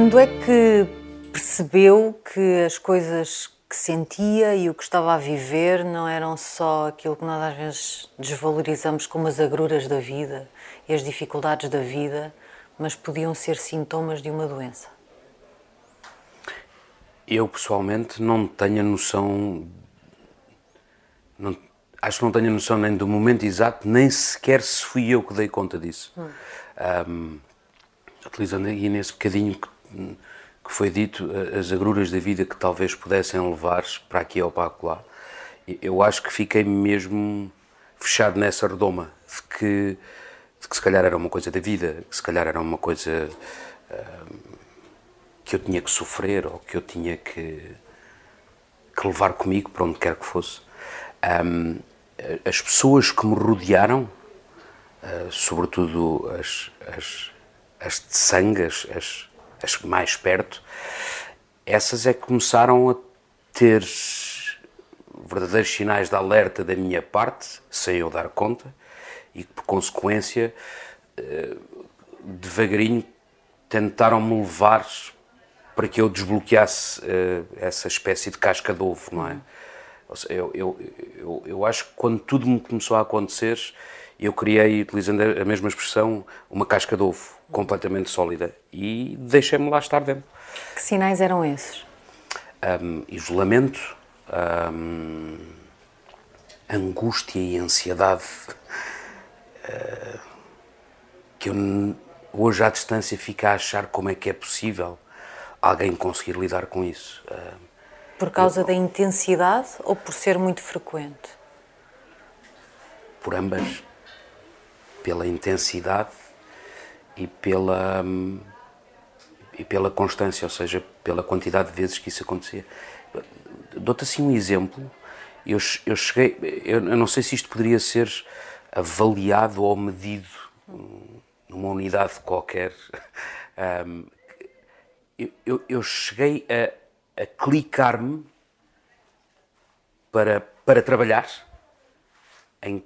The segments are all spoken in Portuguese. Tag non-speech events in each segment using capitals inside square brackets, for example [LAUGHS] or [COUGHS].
Quando é que percebeu que as coisas que sentia e o que estava a viver não eram só aquilo que nós às vezes desvalorizamos como as agruras da vida e as dificuldades da vida, mas podiam ser sintomas de uma doença? Eu pessoalmente não tenho a noção. Não, acho que não tenho a noção nem do momento exato, nem sequer se fui eu que dei conta disso. Hum. Um, utilizando aí nesse bocadinho que, que, foi dito, as agruras da vida que talvez pudessem levar para aqui ou para lá, eu acho que fiquei mesmo fechado nessa redoma de que, de que se calhar era uma coisa da vida, que se calhar era uma coisa que eu tinha que sofrer ou que eu tinha que, que levar comigo para onde quer que fosse. Um, as pessoas que me rodearam, uh, sobretudo as, as, as de sangue, as, as, mais perto, essas é que começaram a ter verdadeiros sinais de alerta da minha parte, sem eu dar conta, e que por consequência, uh, devagarinho, tentaram-me levar para que eu desbloqueasse uh, essa espécie de casca de ovo, não é? Eu, eu, eu, eu, acho que quando tudo me começou a acontecer, eu criei, utilizando a mesma expressão, uma casca de ovo completamente sólida e deixei-me lá estar dentro. Que sinais eram esses? Um, isolamento, um, angústia e ansiedade, uh, que eu hoje à distância fico a achar como é que é possível alguém conseguir lidar com isso. Ah, por causa eu, da intensidade ou por ser muito frequente? Por ambas. Pela intensidade e pela e pela constância, ou seja, pela quantidade de vezes que isso acontecia. Dou-te assim um exemplo. Eu, eu cheguei, eu, eu não sei se isto poderia ser avaliado ou medido numa unidade qualquer. [LAUGHS] Um, eu, eu, cheguei a, a clicar-me para, para trabalhar, em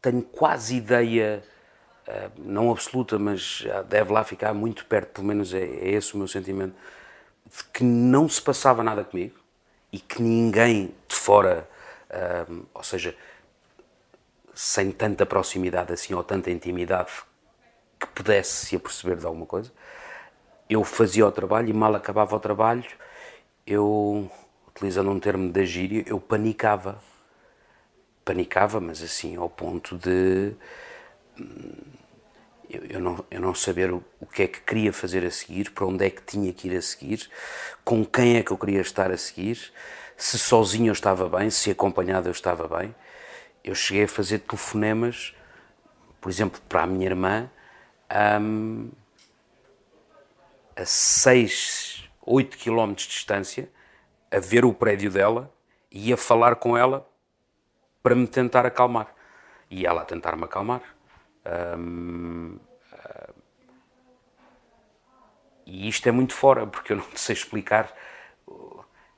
tenho quase ideia, uh, não absoluta, mas deve lá ficar muito perto, pelo menos é, é esse o meu sentimento, de que não se passava nada comigo e que ninguém de fora, uh, ou seja, sem tanta proximidade assim ou tanta intimidade que pudesse se aperceber de alguma coisa, eu fazia o trabalho e mal acabava o trabalho, eu, utilizando um termo da gíria, eu panicava. Panicava, mas assim, ao ponto de hum, eu, eu não, eu não saber o, o que é que queria fazer a seguir, para onde é que tinha que ir a seguir, com quem é que eu queria estar a seguir, se sozinho eu estava bem, se acompanhado eu estava bem. Eu cheguei a fazer telefonemas, por exemplo, para a minha irmã, um, a 6, 8 km de distância, a ver o prédio dela e a falar com ela para me tentar acalmar. E ela a tentar me acalmar. E isto é muito fora, porque eu não sei explicar.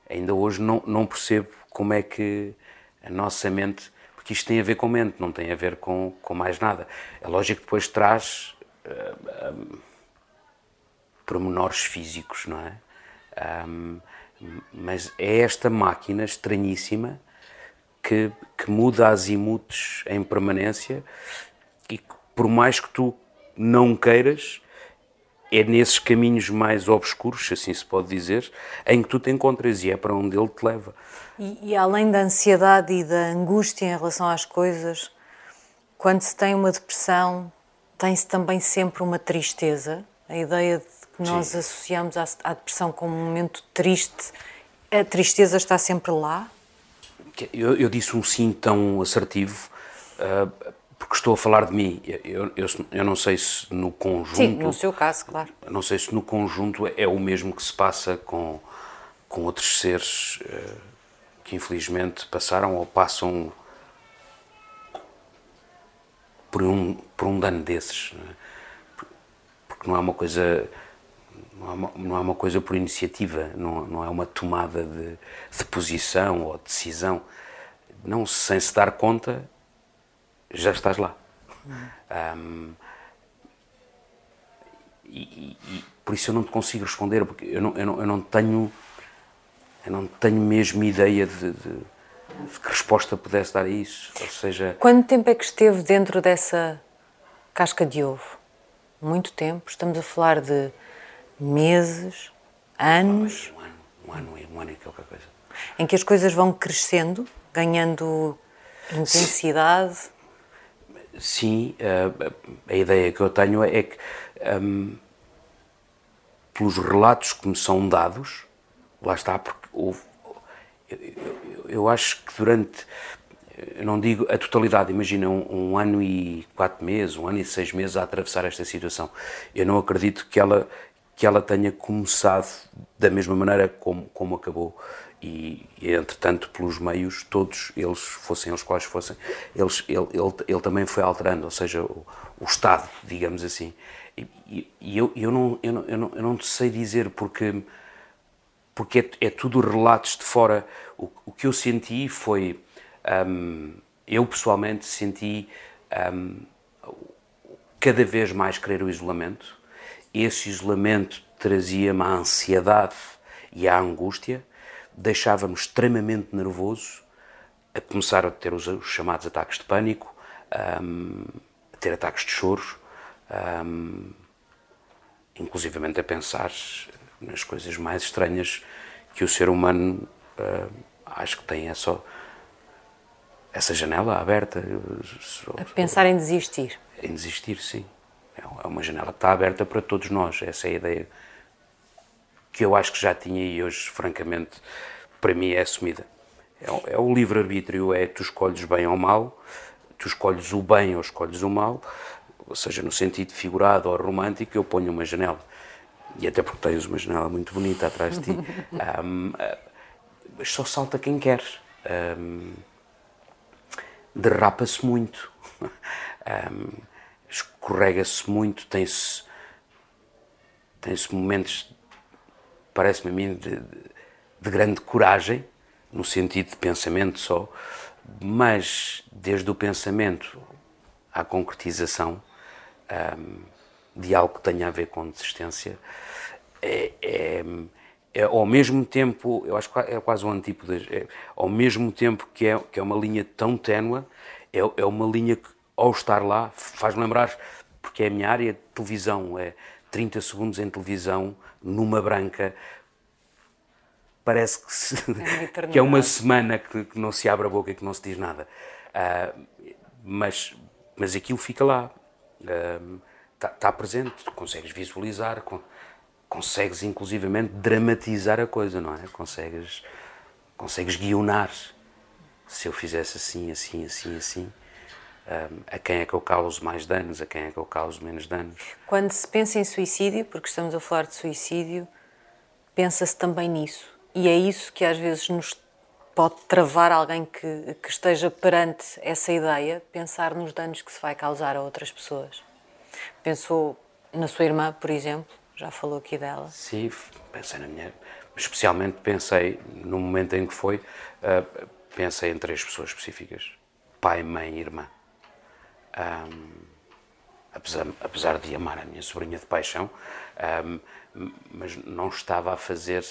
Ainda hoje não, não percebo como é que a nossa mente. Porque isto tem a ver com mente, não tem a ver com, com mais nada. É lógico que depois traz. Hum, pormenores físicos, não é? Um, mas é esta máquina estranhíssima que, que muda azimutos em permanência e que, por mais que tu não queiras, é nesses caminhos mais obscuros, assim se pode dizer, em que tu te encontras e é para onde ele te leva. E, e além da ansiedade e da angústia em relação às coisas, quando se tem uma depressão, tem-se também sempre uma tristeza, a ideia de que nós Sim. associamos à, à, depressão como um momento triste, a tristeza está sempre lá? Eu, eu disse um sim tão assertivo uh, porque estou a falar de mim. Eu, eu, eu, não sei se no conjunto. Sim, no seu caso, claro. Não sei se no conjunto é o mesmo que se passa com, com outros seres uh, que infelizmente passaram ou passam por um, por um dano desses. Não é? Porque não é uma coisa não é uma, não uma coisa por iniciativa, não, não é uma tomada de, de posição ou decisão. Não, sem se dar conta, já estás lá. Um, e, e, por isso eu não te consigo responder, porque eu não, eu não, eu não tenho eu não tenho mesmo ideia de, de, de, que resposta pudesse dar a isso. Ou seja. Quanto tempo é que esteve dentro dessa casca de ovo? Muito tempo. Estamos a falar de meses, anos. Um ano, um ano, um ano e qualquer coisa. Em que as coisas vão crescendo, ganhando intensidade. Sim, a, a ideia que eu tenho é que, um, pelos relatos que me são dados, lá está, porque houve, eu, eu, eu acho que durante, eu não digo a totalidade, imagina um, um, ano e quatro meses, um ano e seis meses a atravessar esta situação. Eu não acredito que ela, que ela tenha começado da mesma maneira como, como acabou. E, entretanto pelos meios todos eles fossem os quais fossem eles ele, ele, ele também foi alterando ou seja o, o estado digamos assim. E, e, eu, eu não eu não eu não eu não sei dizer porque porque é, é tudo relatos de fora. O, o que eu senti foi um, eu pessoalmente senti um, cada vez mais querer o isolamento esse isolamento trazia-me a ansiedade e a angústia deixava-me extremamente nervoso, a começar a ter os, os chamados ataques de pânico, um, a ter ataques de choros, um, inclusivamente a pensar nas coisas mais estranhas que o ser humano uh, acho que tem é só essa janela aberta. A pensar em desistir. Em desistir, sim. É, é uma janela que está aberta para todos nós, essa é a ideia que eu acho que já tinha e hoje, francamente, para mim é assumida. É, é o livre-arbítrio, é tu escolhes bem ou mal, tu escolhes o bem ou escolhes o mal, ou seja, no sentido figurado ou romântico, eu ponho uma janela. E até porque tens uma janela muito bonita atrás de ti. [LAUGHS] Um, mas só salta quem quer. Um, Derrapa-se muito. [LAUGHS] Um, escorrega-se muito, tem-se tem-se momentos parece-me a mim, de, de, grande coragem, no sentido de pensamento só, mas desde o pensamento à concretização de algo que tenha a ver com desistência, é, é, é, ao mesmo tempo, eu acho que é quase um antípodo, é, ao mesmo tempo que é, que é uma linha tão ténua, é, é uma linha que, ao estar lá, faz-me lembrar, porque é a minha área de televisão, é 30 segundos em televisão, numa branca, parece que, se, é [LAUGHS] que é uma semana que, que, não se abre a boca e que não se diz nada. Uh, mas, mas aquilo fica lá, está uh, tá presente, consegues visualizar, con consegues inclusivamente dramatizar a coisa, não é? Consegues, consegues guionar. Se eu fizesse assim, assim, assim, assim, a quem é que eu causo mais danos, a quem é que eu causo menos danos. Quando se pensa em suicídio, porque estamos a falar de suicídio, pensa-se também nisso. E é isso que às vezes nos pode travar alguém que, que esteja perante essa ideia, pensar nos danos que se vai causar a outras pessoas. Pensou na sua irmã, por exemplo, já falou aqui dela. Sim, pensei na minha. Especialmente pensei, no momento em que foi, uh, pensei em três pessoas específicas: pai, mãe e irmã. Um, apesar, apesar de amar a minha sobrinha de paixão, um, mas não estava a fazer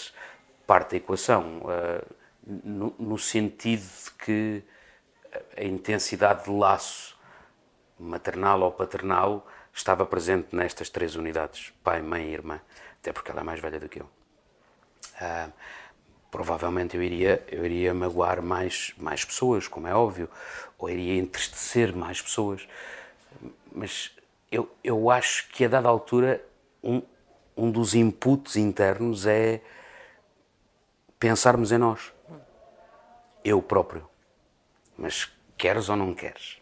parte da equação, uh, no, no, sentido de que a intensidade de laço maternal ou paternal estava presente nestas três unidades, pai, mãe e irmã, até porque ela é mais velha do que eu. Uh, provavelmente eu iria, eu iria magoar mais, mais pessoas, como é óbvio, ou iria entristecer mais pessoas, mas eu, eu acho que a dada altura um, um dos inputs internos é pensarmos em nós, eu próprio. Mas queres ou não queres?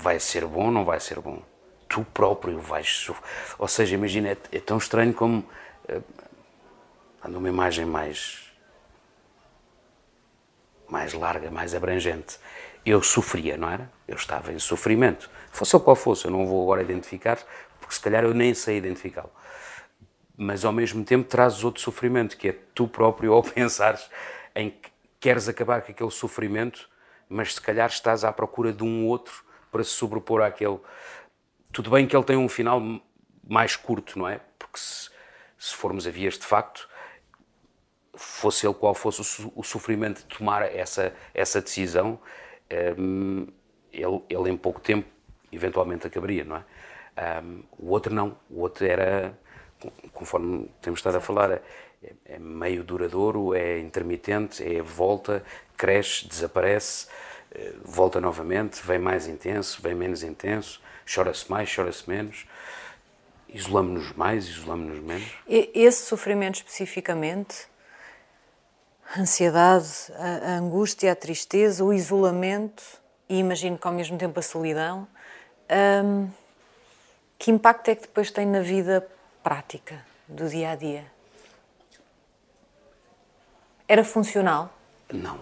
Vai ser bom ou não vai ser bom? Tu próprio vais. Ou seja, imagina, é, é tão estranho como dando uma imagem mais mais larga, mais abrangente. Eu sofria, não era? Eu estava em sofrimento. Fosse o qual fosse, eu não vou agora identificar, porque se calhar eu nem sei identificá-lo. Mas ao mesmo tempo trazes outro sofrimento, que é tu próprio [LAUGHS] ao pensares em que queres acabar com aquele sofrimento, mas se calhar estás à procura de um outro para se sobrepor àquele. Tudo bem que ele tem um final mais curto, não é? Porque se, se formos a vias de facto, fosse ele qual fosse o, sofrimento de tomar essa, essa decisão, um, ele, ele em pouco tempo eventualmente acabaria, não é? Um, o outro não, o outro era, conforme temos estado a falar, é, é meio duradouro, é intermitente, é volta, cresce, desaparece, eh, volta novamente, vem mais intenso, vem menos intenso, chora-se mais, chora-se menos, isolamos-nos mais, isolamos-nos menos. Esse sofrimento especificamente, a ansiedade, a angústia, a tristeza, o isolamento e imagino que ao mesmo tempo a solidão, hum, que impacto é que depois tem na vida prática do dia a dia? Era funcional? Não,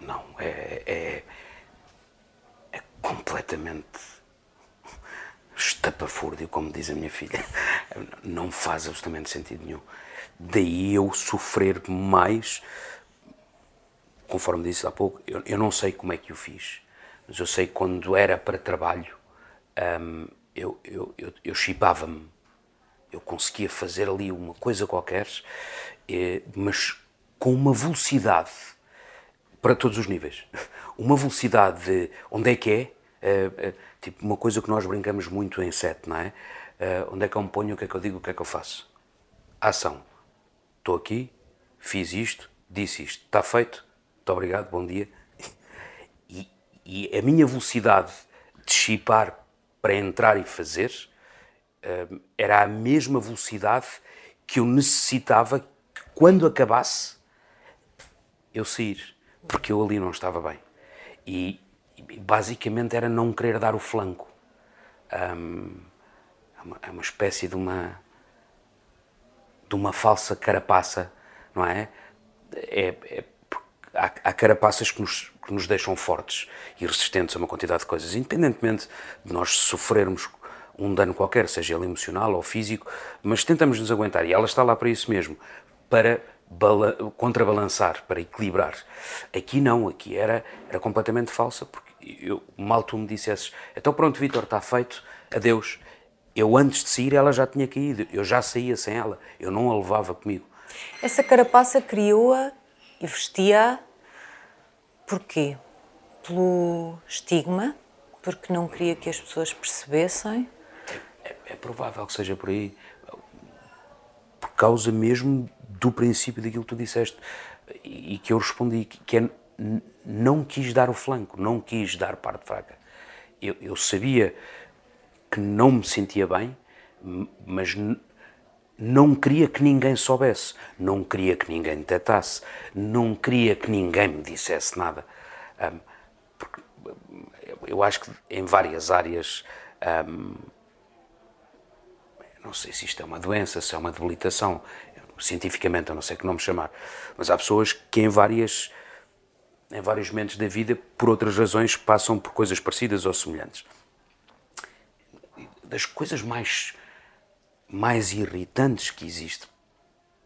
não. É, é, é completamente estapafúrdio, como diz a minha filha. Não faz absolutamente sentido nenhum. Daí eu sofrer mais, conforme disse há pouco, eu, eu não sei como é que o fiz, mas eu sei que quando era para trabalho, hum, eu, eu, eu, eu chipava-me. Eu conseguia fazer ali uma coisa qualquer, eh, mas com uma velocidade para todos os níveis. [LAUGHS] Uma velocidade de onde é que é, eh, eh, tipo uma coisa que nós brincamos muito em sete, não é? onde é que eu me ponho, o que é que eu digo, o que é que eu faço? Ação. Estou aqui, fiz isto, disse isto, está feito, muito obrigado, bom dia. E, e a minha velocidade de chipar para entrar e fazer uh, era a mesma velocidade que eu necessitava que quando acabasse eu sair, porque eu ali não estava bem. E, e basicamente era não querer dar o flanco. Um, é, uma, é uma espécie de uma de uma falsa carapaça, não é? É, é há, há carapaças que nos, que nos deixam fortes e resistentes a uma quantidade de coisas, independentemente de nós sofrermos um dano qualquer, seja ele emocional ou físico, mas tentamos nos aguentar e ela está lá para isso mesmo, para contrabalançar, para equilibrar. Aqui não, aqui era, era completamente falsa, porque eu, mal tu me dissesses, então pronto, Vitor, está feito, adeus. Eu antes de sair ela já tinha caído, eu já saía sem ela, eu não a levava comigo. Essa carapaça criou-a e vestia Porquê? Pelo estigma, porque não queria que as pessoas percebessem. É, é provável que seja por aí, por causa mesmo do princípio daquilo que tu disseste e que eu respondi, que é não quis dar o flanco, não quis dar parte fraca. Eu, eu sabia que não me sentia bem, mas não queria que ninguém soubesse, não queria que ninguém detectasse, não queria que ninguém me dissesse nada. Um, eu acho que em várias áreas, um, não sei se isto é uma doença, se é uma debilitação, cientificamente eu não sei que nome chamar, mas há pessoas que em várias em vários momentos da vida, por outras razões, passam por coisas parecidas ou semelhantes. Das coisas mais mais irritantes que existe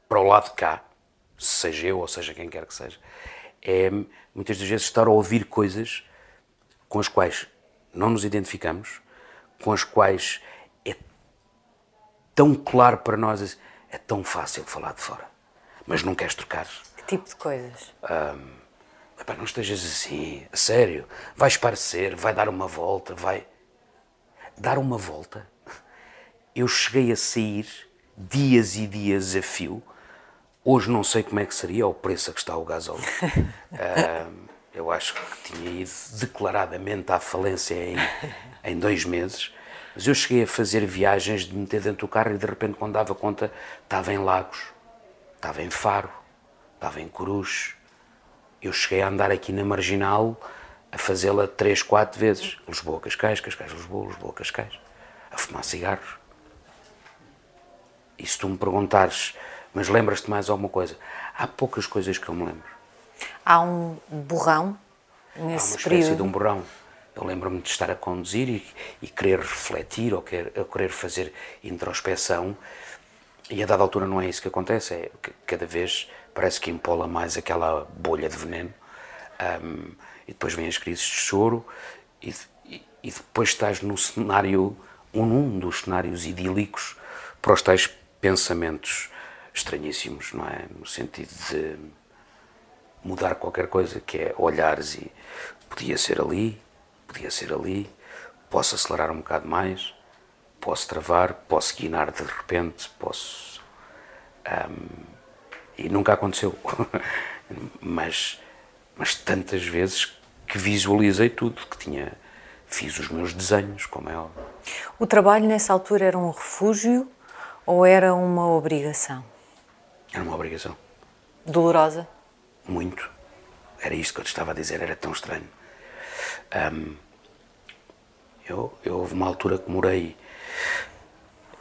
para o lado de cá, seja eu ou seja quem quer que seja, é muitas das vezes estar a ouvir coisas com as quais não nos identificamos, com as quais é tão claro para nós, é tão fácil falar de fora, mas não queres trocar. Que tipo de coisas? Um, não estejas assim, a sério, vais parecer, vai dar uma volta, vai. Dar uma volta eu cheguei a sair dias e dias a fio. Hoje não sei como é que seria o preço a que está o gasóleo. [LAUGHS] uh, eu acho que tinha ido declaradamente à falência em, em dois meses. Mas eu cheguei a fazer viagens de meter dentro do carro e de repente, quando dava conta, estava em Lagos, estava em Faro, estava em Cruz. Eu cheguei a andar aqui na Marginal a fazê-la três, quatro vezes. Lisboa, Cascais, Cascais, Lisboa, Lisboa, Cascais. A fumar cigarros. E se tu me perguntares, mas lembras-te mais alguma coisa? Há poucas coisas que eu me lembro. Há um borrão nesse Há uma período. de um borrão. Eu lembro-me de estar a conduzir e, e querer refletir ou querer, querer fazer introspeção e a dada altura não é isso que acontece, é que cada vez parece que empola mais aquela bolha de veneno um, e depois vêm as crises de choro e, e, e depois estás num cenário um dos cenários idílicos para os tais pensamentos estranhíssimos, não é? No sentido de mudar qualquer coisa, que é olhares e podia ser ali, podia ser ali, posso acelerar um bocado mais, posso travar, posso guinar de repente, posso. Um, e nunca aconteceu. [LAUGHS] mas, mas tantas vezes que visualizei tudo, que tinha. Fiz os meus desenhos, como é óbvio. O trabalho nessa altura era um refúgio ou era uma obrigação? Era uma obrigação. Dolorosa? Muito. Era isto que eu te estava a dizer, era tão estranho. Um, eu, eu houve uma altura que morei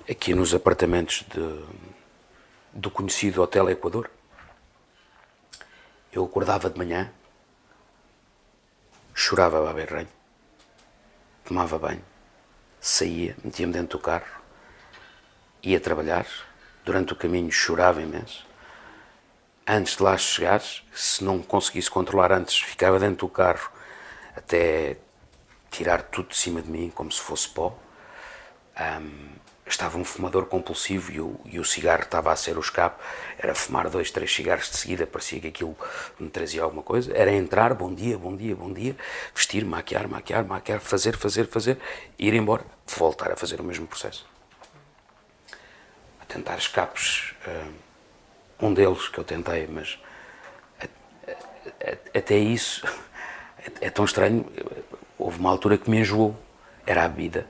aqui nos apartamentos de, do conhecido Hotel Equador. Eu acordava de manhã, chorava a beber ranho, tomava banho, saía, metia-me dentro do carro, ia trabalhar, durante o caminho chorava imenso. Antes de lá chegar, se não conseguisse controlar antes, ficava dentro do carro até tirar tudo de cima de mim, como se fosse pó. Um, estava um fumador compulsivo e o, e o, cigarro estava a ser o escape. Era fumar dois, três cigarros de seguida, parecia que aquilo me trazia alguma coisa. Era entrar, bom dia, bom dia, bom dia, vestir, maquiar, maquiar, maquiar, fazer, fazer, fazer, ir embora, voltar a fazer o mesmo processo. A tentar escapes. Um deles que eu tentei, mas até isso é, é tão estranho. Houve uma altura que me enjoou, era a vida.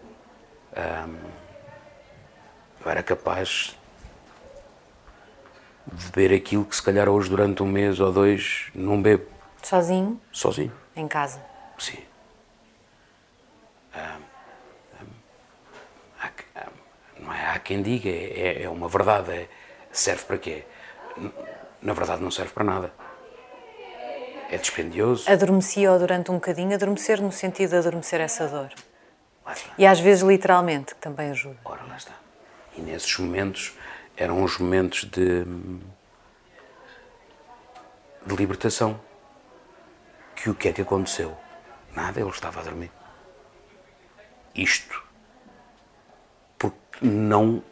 Eu era capaz de beber aquilo que se calhar hoje durante um mês ou dois não bebo. Sozinho? Sozinho. Em casa? Sim. não é? Há quem diga, é, é uma verdade, é, serve para quê? Na verdade não serve para nada. É dispendioso. Adormecia-o durante um bocadinho, adormecer no sentido de adormecer essa dor. E às vezes literalmente, que também ajuda. Ora, lá está. E nesses momentos eram os momentos de, de libertação. Que o que é que aconteceu? Nada, ele estava a dormir. Isto porque não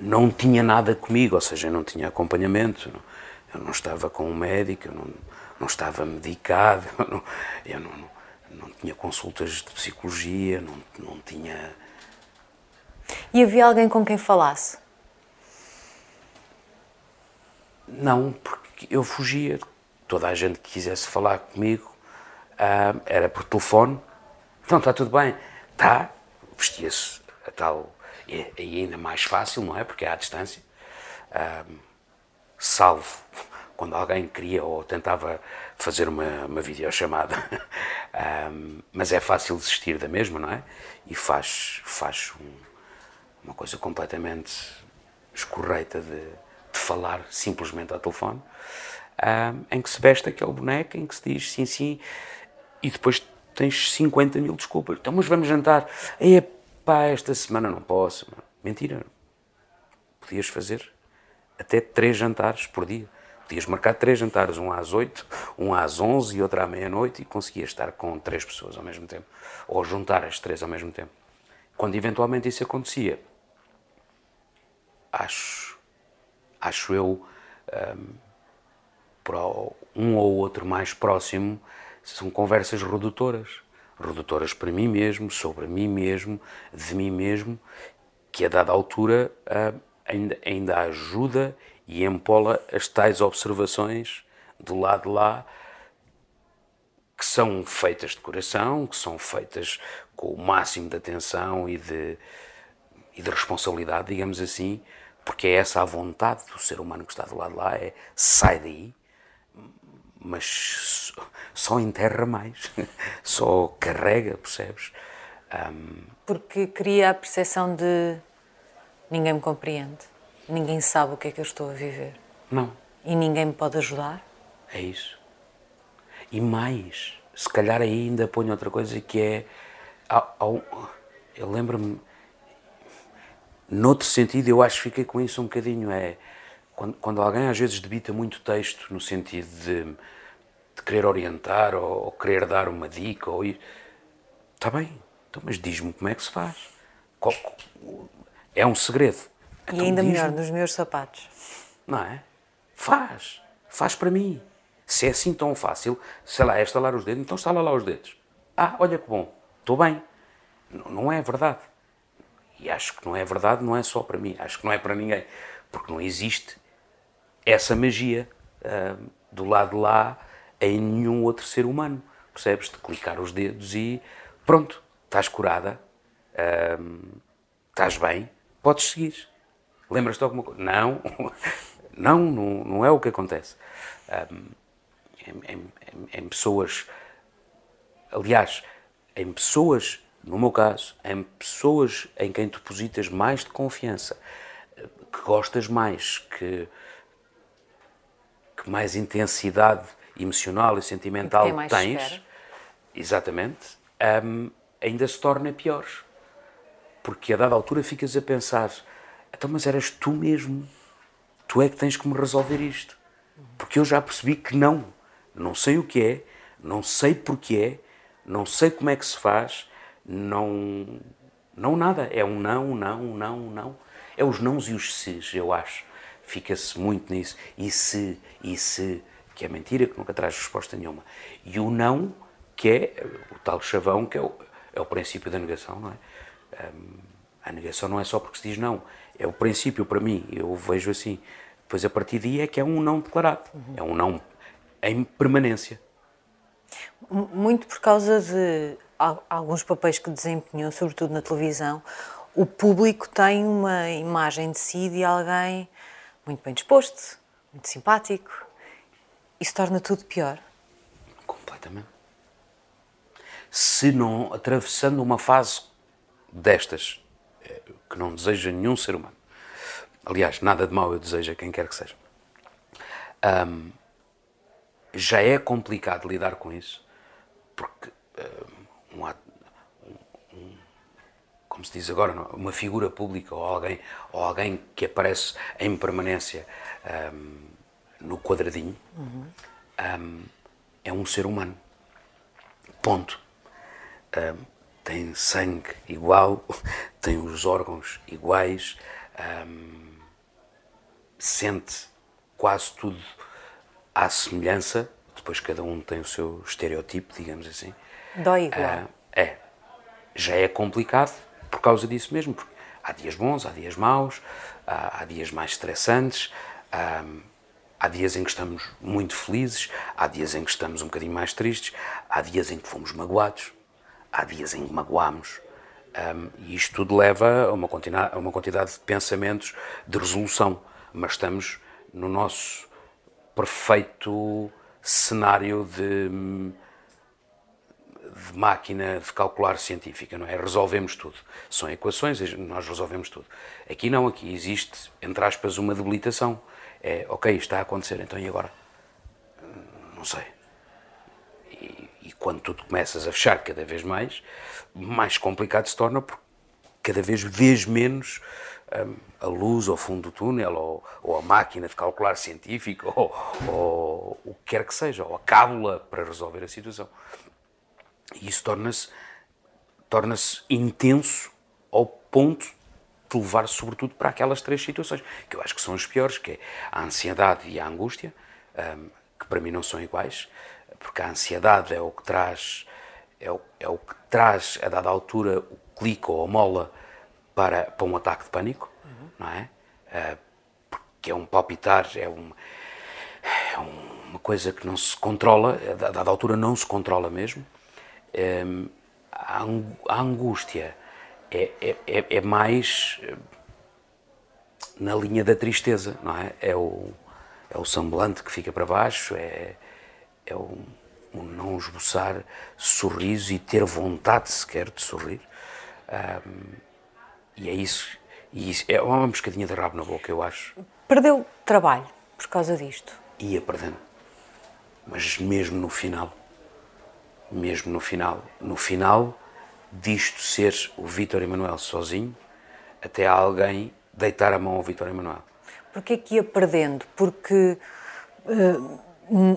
não tinha nada comigo, ou seja, eu não tinha acompanhamento, eu não estava com um médico, eu não, não estava medicado, [LAUGHS] eu, não, eu não, não, tinha consultas de psicologia, não, não tinha. E havia alguém com quem falasse? Não, porque eu fugia. Toda a gente que quisesse falar comigo uh, era por telefone. Então está tudo bem. Está. Vestia-se a tal e, e ainda mais fácil, não é? Porque é à distância. Um, salvo quando alguém queria ou tentava fazer uma, uma videochamada. [LAUGHS] um, mas é fácil desistir da mesma, não é? E faz, faz um, uma coisa completamente escorreita de, de, falar simplesmente ao telefone, um, em que se veste aquele boneco, em que se diz sim, sim, e depois tens 50 mil desculpas. Então, mas vamos jantar. É pá, esta semana não posso. Mentira. Podias fazer até três jantares por dia. Podias marcar três jantares, um às oito, um às onze e outro à meia-noite e conseguias estar com três pessoas ao mesmo tempo. Ou juntar as três ao mesmo tempo. Quando eventualmente isso acontecia, acho, acho eu, um, para um ou outro mais próximo, são conversas redutoras redutoras para mim mesmo, sobre mim mesmo, de mim mesmo, que a dada altura uh, ainda, ainda ajuda e empola as tais observações do lado de lá que são feitas de coração, que são feitas com o máximo de atenção e de, e de responsabilidade, digamos assim, porque é essa a vontade do ser humano que está do lado de lá, é sai daí, mas só enterra mais, [LAUGHS] só carrega, percebes? Um... Porque cria a percepção de ninguém me compreende, ninguém sabe o que é que eu estou a viver. Não. E ninguém me pode ajudar? É isso. E mais, se calhar aí ainda ponho outra coisa que é. eu lembro-me. Noutro sentido, eu acho que fiquei com isso um bocadinho. É quando, quando alguém às vezes debita muito texto no sentido de, de querer orientar ou, ou, querer dar uma dica ou ir, Está bem, então, mas diz-me como é que se faz. É um segredo. E então, ainda melhor, nos meus sapatos. Não é? Faz. Faz para mim. Se é assim tão fácil, sei lá, é estalar os dedos, então estala lá os dedos. Ah, olha que bom, estou bem. Não, não é verdade. E acho que não é verdade, não é só para mim, acho que não é para ninguém. Porque não existe essa magia uh, do lado de lá em nenhum outro ser humano. Percebes? De clicar os dedos e pronto, estás curada, uh, estás bem, podes seguir. Lembras-te alguma coisa? Não, [LAUGHS] não, não, não é o que acontece. Um, em, em, em, pessoas, aliás, em pessoas, no meu caso, em pessoas em quem depositas mais de confiança, que gostas mais, que, que mais intensidade emocional e sentimental e tens, espera. exatamente, um, ainda se torna pior. Porque a dada altura ficas a pensar, então, mas eras tu mesmo, tu é que tens que me resolver isto. Porque eu já percebi que não. Não sei o que é, não sei porque é, não sei como é que se faz, não. Não nada. É um não, não, não, não. É os nãos e os ses, eu acho. Fica-se muito nisso. E se, e se, que é mentira, que nunca traz resposta nenhuma. E o não, que é o tal chavão, que é o, é o princípio da negação, não é? Um, a negação não é só porque se diz não. É o princípio para mim, eu vejo assim. Depois, a partir daí, é que é um não declarado. Uhum. É um não em permanência. Muito por causa de alguns papéis que desempenhou, sobretudo na televisão, o público tem uma imagem de si de alguém muito bem disposto, muito simpático. Isso torna tudo pior. Completamente. Se não atravessando uma fase destas, que não deseja nenhum ser humano, aliás, nada de mal eu desejo a quem quer que seja, um, já é complicado lidar com isso, porque um, um, um, como se diz agora, uma figura pública ou alguém, ou alguém que aparece em permanência no quadradinho uhum. é um ser humano. Ponto. Tem sangue igual, [LAUGHS] tem os órgãos iguais, sente quase tudo à semelhança, depois cada um tem o seu estereotipo, digamos assim. Dói igual. Uh, é. Já é complicado por causa disso mesmo, porque há dias bons, há dias maus, há, há dias mais estressantes, há, há dias em que estamos muito felizes, há dias em que estamos um bocadinho mais tristes, há dias em que fomos magoados, há dias em que magoamos. Um, e isto tudo leva a uma, a uma quantidade de pensamentos de resolução, mas estamos no nosso perfeito cenário de, de, máquina de calcular científica, não é? Resolvemos tudo. São equações, nós resolvemos tudo. Aqui não, aqui existe, entre aspas, uma debilitação. É, ok, está a acontecer, então e agora? Não sei. Quando tu começas a fechar cada vez mais, mais complicado se torna, porque cada vez vês menos a luz ao fundo do túnel, ou, ou a máquina de calcular científica, ou, ou, o que quer que seja, ou a cábula para resolver a situação. E isso torna-se torna intenso ao ponto de levar sobretudo para aquelas três situações, que eu acho que são as piores, que é a ansiedade e a angústia, um, que para mim não são iguais, porque a ansiedade é o que traz, é o, é o que traz a dada altura o clique ou a mola para, para um ataque de pânico, uhum. não é? Uh, porque é um palpitar, é, um, é uma coisa que não se controla, a dada altura não se controla mesmo. Um, a, angústia é, é, é, é mais eh, na linha da tristeza, não é? É o, é o semblante que fica para baixo, é, é o, o não esboçar sorriso e ter vontade sequer de sorrir. Um, e é isso, e isso é uma pescadinha de rabo na boca, eu acho. Perdeu trabalho por causa disto? Ia perdendo. Mas mesmo no final, mesmo no final, no final disto ser o Vítor Emanuel sozinho, até alguém deitar a mão ao Vítor Emanuel. Porquê que ia perdendo? Porque uh,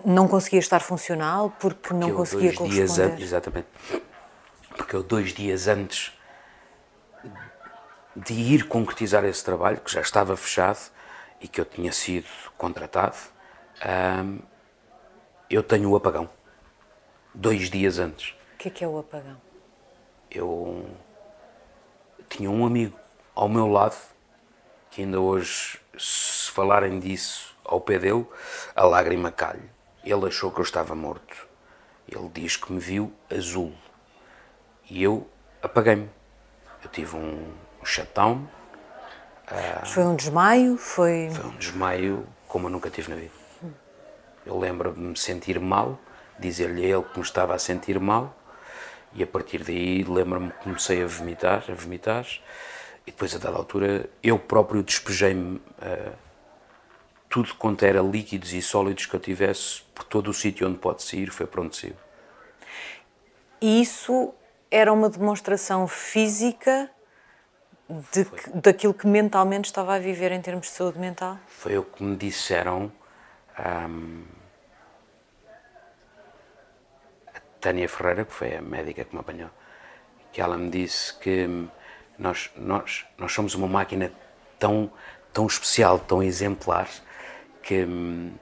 não conseguia estar funcional? Porque, porque não conseguia dois dias antes, Exatamente. porque eu, dois dias antes de ir concretizar esse trabalho, que já estava fechado e que eu tinha sido contratado, hum, eu tenho o apagão. Dois dias antes. O que é, que é o apagão? Eu tinha um amigo ao meu lado que ainda hoje, se falarem disso ao pé dele, a lágrima calha. Ele achou que eu estava morto. Ele diz que me viu azul. E eu apaguei-me. Eu tive um, um shutdown. Uh, foi um desmaio? Foi... foi um desmaio como eu nunca tive na vida. Eu lembro-me de me sentir mal, dizer-lhe a ele que me estava a sentir mal, e a partir daí lembro-me que comecei a vomitar, a vomitar, e depois a dada altura eu próprio despejei-me uh, tudo quanto era líquidos e sólidos que eu tivesse, por todo o sítio onde pode sair, foi para onde saiu. E isso era uma demonstração física de, daquilo que mentalmente estava a viver em termos de saúde mental? Foi o que me disseram. Um, a Tânia Ferreira, que foi a médica que me apanhou, que ela me disse que nós, nós, nós somos uma máquina tão, tão especial, tão exemplar, que hum,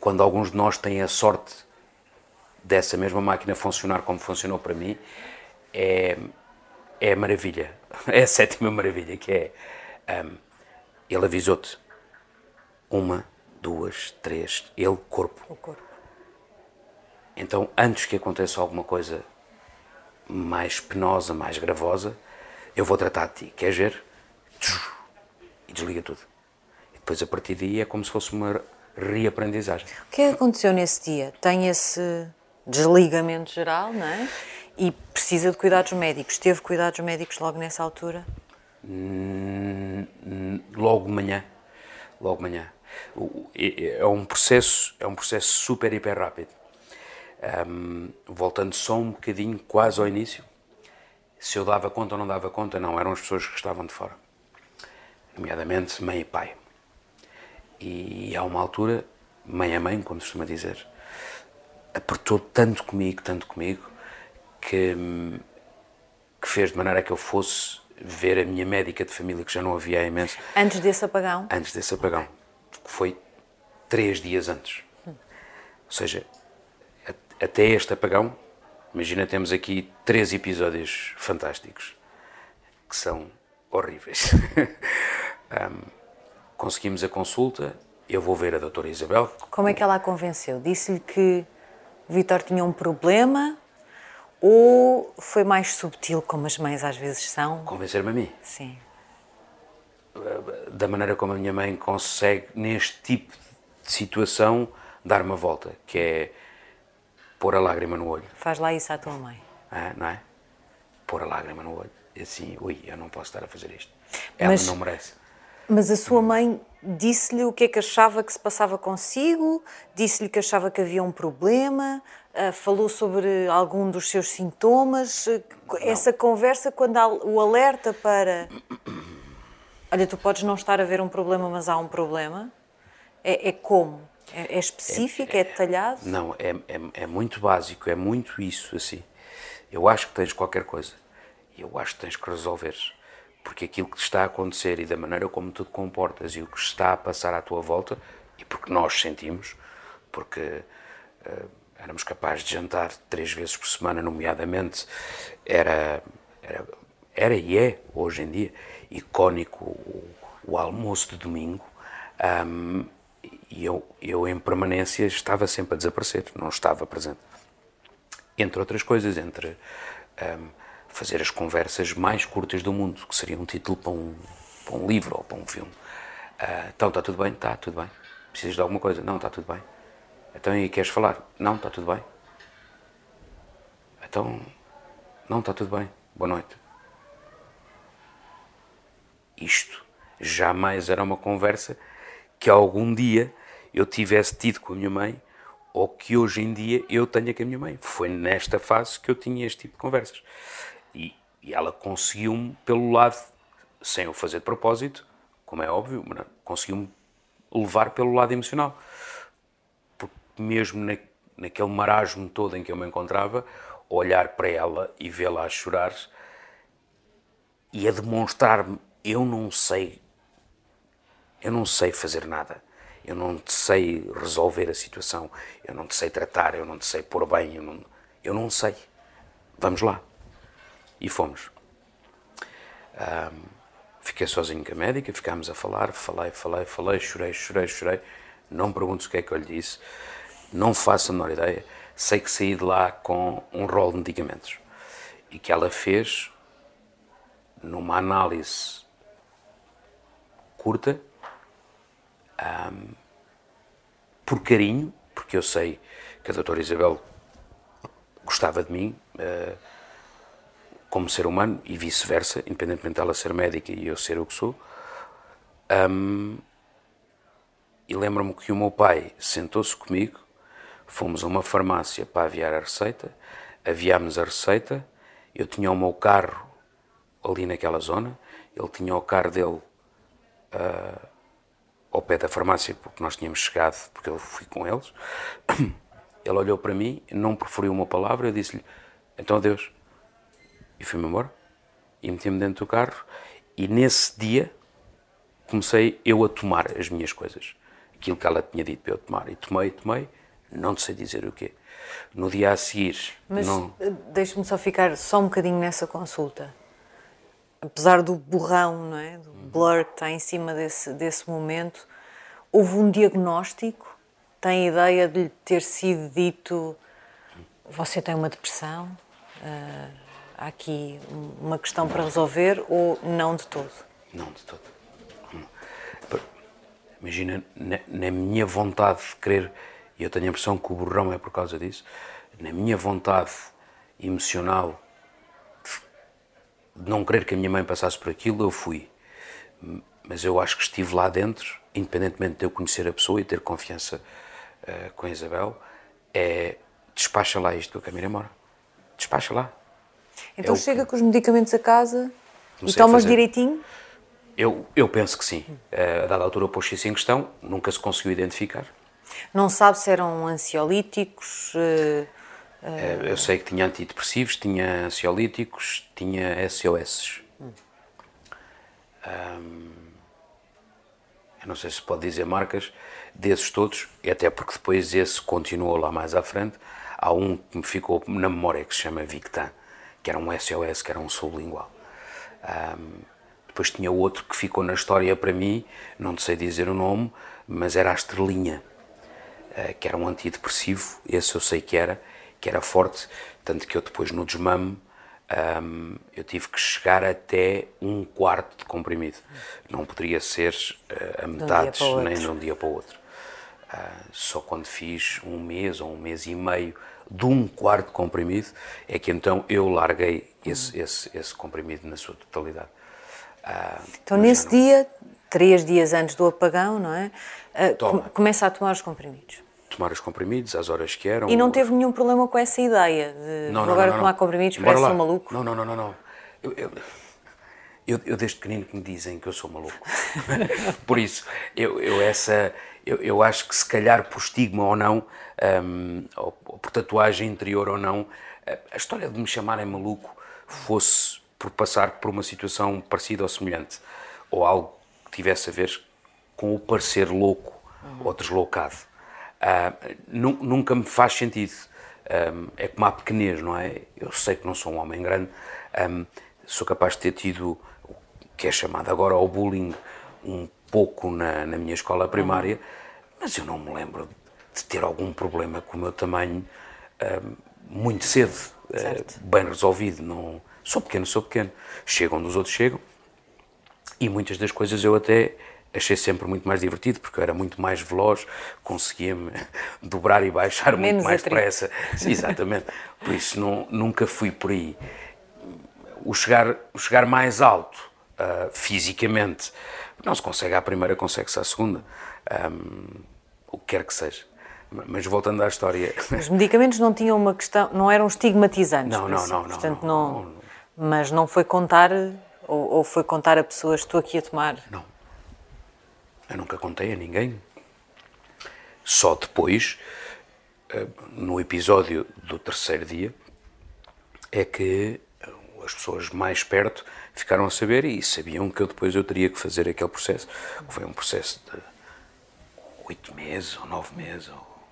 quando alguns de nós têm a sorte dessa mesma máquina funcionar como funcionou para mim, é, é a maravilha, [LAUGHS] é a sétima maravilha, que é, um, ele avisou-te, uma, duas, três, ele, corpo. O corpo. Então, antes que aconteça alguma coisa mais penosa, mais gravosa, eu vou tratar de ti. Queres ver? E desliga tudo. E depois, a partir daí, é como se fosse uma reaprendizagem. O que aconteceu nesse dia? Tem esse desligamento geral, não é? E precisa de cuidados médicos. Teve cuidados médicos logo nessa altura? Hum, logo de manhã. Logo de manhã. É um processo, é um processo super, hiper rápido. Um, voltando só um bocadinho, quase ao início, se eu dava conta ou não dava conta, não, eram as pessoas que estavam de fora, nomeadamente mãe e pai. E há uma altura, mãe a mãe, como costuma dizer, apertou tanto comigo, tanto comigo, que, que fez de maneira que eu fosse ver a minha médica de família, que já não havia imenso. Antes desse apagão? Antes desse apagão. Foi três dias antes. Ou seja, até este apagão, imagina, temos aqui três episódios fantásticos, que são horríveis. [LAUGHS] um, conseguimos a consulta, eu vou ver a doutora Isabel. Como é que ela a convenceu? Disse-lhe que o Vitor tinha um problema ou foi mais subtil, como as mães às vezes são? Convencer-me a mim? Sim. Da maneira como a minha mãe consegue, neste tipo de situação, dar uma volta, que é pôr a lágrima no olho. Faz lá isso à tua mãe. É, não é? Pôr a lágrima no olho. E assim, ui, eu não posso estar a fazer isto. Ela mas, não merece. Mas a sua mãe disse-lhe o que é que achava que se passava consigo, disse-lhe que achava que havia um problema, uh, falou sobre algum dos seus sintomas. Uh, essa conversa, quando o alerta para. [CLEARS THROAT] Olha, tu podes não estar a ver um problema, mas há um problema. É, é como? É, é específico? É, é, é detalhado? Não, é, é, é muito básico, é muito isso assim. Eu acho que tens qualquer coisa eu acho que tens que resolver porque aquilo que te está a acontecer e da maneira como tu te comportas e o que está a passar à tua volta, e porque nós sentimos, porque uh, éramos capazes de jantar três vezes por semana, nomeadamente, era, era, era e é, hoje em dia, icónico o, o almoço de domingo, um, e eu, eu, em permanência, estava sempre a desaparecer, não estava presente. Entre outras coisas, entre. Um, fazer as conversas mais curtas do mundo, que seria um título para um, para um livro ou para um filme. Uh, então, está tudo bem? Está tudo bem. Precisas de alguma coisa? Não, está tudo bem. Então, e queres falar? Não, está tudo bem. Então, não, está tudo bem. Boa noite. Isto jamais era uma conversa que algum dia eu tivesse tido com a minha mãe ou que hoje em dia eu tenha com a minha mãe. Foi nesta fase que eu tinha este tipo de conversas. E, e ela conseguiu-me pelo lado, sem o fazer de propósito, como é óbvio, conseguiu-me levar pelo lado emocional. Porque mesmo na, naquele marasmo todo em que eu me encontrava, olhar para ela e vê-la a chorar e a demonstrar-me: eu não sei, eu não sei fazer nada, eu não te sei resolver a situação, eu não te sei tratar, eu não te sei pôr bem, eu não, eu não sei. Vamos lá. E fomos. Um, fiquei sozinho com a médica, ficámos a falar, falei, falei, falei, chorei, chorei, chorei. Não perguntes o que é que eu lhe disse, não faço a menor ideia. Sei que saí de lá com um rol de medicamentos e que ela fez numa análise curta, um, por carinho, porque eu sei que a doutora Isabel gostava de mim uh, como ser humano e vice-versa, independentemente dela ser médica e eu ser o que sou. Um, e lembro-me que o meu pai sentou-se comigo, fomos a uma farmácia para aviar a receita, aviámos a receita, eu tinha o meu carro ali naquela zona, ele tinha o carro dele uh, ao pé da farmácia, porque nós tínhamos chegado, porque eu fui com eles. [COUGHS] Ele olhou para mim, não proferiu uma palavra, eu disse-lhe, então adeus. E fui-me embora, e meti-me dentro do carro, e nesse dia comecei eu a tomar as minhas coisas. Aquilo que ela tinha dito para eu tomar. E tomei, tomei, não sei dizer o quê. No dia a seguir... Mas não... Eh, deixe-me só ficar só um bocadinho nessa consulta apesar do borrão, não é? do blur que está em cima desse, desse momento, houve um diagnóstico? Tem ideia de lhe ter sido dito você tem uma depressão? Uh, há aqui uma questão para resolver ou não de todo? Não de todo. Imagina, na, minha vontade de querer, e eu tenho a impressão que o borrão é por causa disso, na minha vontade emocional não querer que a minha mãe passasse por aquilo, eu fui. Mas eu acho que estive lá dentro, independentemente de eu conhecer a pessoa e ter confiança uh, com a Isabel, é despacha lá isto que eu quero ir embora. Despacha lá. Então é chega com os medicamentos a casa e tomas direitinho? Eu, eu penso que sim. Uh, a dada altura pôs isso em questão, nunca se conseguiu identificar. Não sabe se eram ansiolíticos? Uh eu sei que tinha antidepressivos, tinha ansiolíticos, tinha SOS. Hum. Um, eu não sei se pode dizer marcas desses todos, e até porque depois esse continuou lá mais à frente. Há um que me ficou na memória que se chama Victan, que era um SOS, que era um sublingual. Um, depois tinha outro que ficou na história para mim, não sei dizer o nome, mas era a Estrelinha, uh, que era um antidepressivo, esse eu sei que era, que era forte, tanto que eu depois no desmame um, eu tive que chegar até um quarto de comprimido. Não poderia ser uh, a metade, um nem de um dia para o outro. Uh, só quando fiz um mês ou um mês e meio de um quarto de comprimido é que então eu larguei esse, uhum. esse, esse comprimido na sua totalidade. Uh, então, nesse não... dia, três dias antes do apagão, não é? começa a tomar os comprimidos tomar os comprimidos às horas que eram. E não teve nenhum problema com essa ideia de não, não, agora não, tomar comprimidos parece um maluco? Não, não, não, não. não. Eu, eu, eu, eu, desde pequenino que me dizem que eu sou maluco. [LAUGHS] por isso, eu, eu essa, eu, eu, acho que se calhar por estigma ou não, um, ou, ou, por tatuagem interior ou não, a história de me chamarem maluco fosse por passar por uma situação parecida ou semelhante, ou algo que tivesse a ver com o parecer louco uhum. ou deslocado. Uh, nunca me faz sentido. Um, é como a pequenez, não é? Eu sei que não sou um homem grande, um, sou capaz de ter tido o que é chamado agora o bullying um pouco na, na minha escola primária, mas eu não me lembro de ter algum problema com o meu tamanho um, muito cedo, uh, bem resolvido. Não, sou pequeno, sou pequeno. Chegam onde os outros chegam e muitas das coisas eu até achei sempre muito mais divertido, porque eu era muito mais veloz, conseguia-me [LAUGHS] dobrar e baixar Menos muito mais depressa. Exatamente. Por isso não, nunca fui por aí. O chegar, o chegar mais alto, uh, fisicamente, não se consegue à primeira, consegue-se à segunda. Um, o que quer que seja. Mas voltando à história. Os medicamentos não tinham uma questão, não eram estigmatizantes. Não, não, não, Portanto, não, não, não, Mas não foi contar, ou, ou foi contar a pessoas, estou aqui a tomar. Não eu nunca contei a ninguém. Só depois, eh, no episódio do terceiro dia, é que as pessoas mais perto ficaram a saber e sabiam que eu depois eu teria que fazer aquele processo. Foi um processo de oito meses ou nove meses. Ou...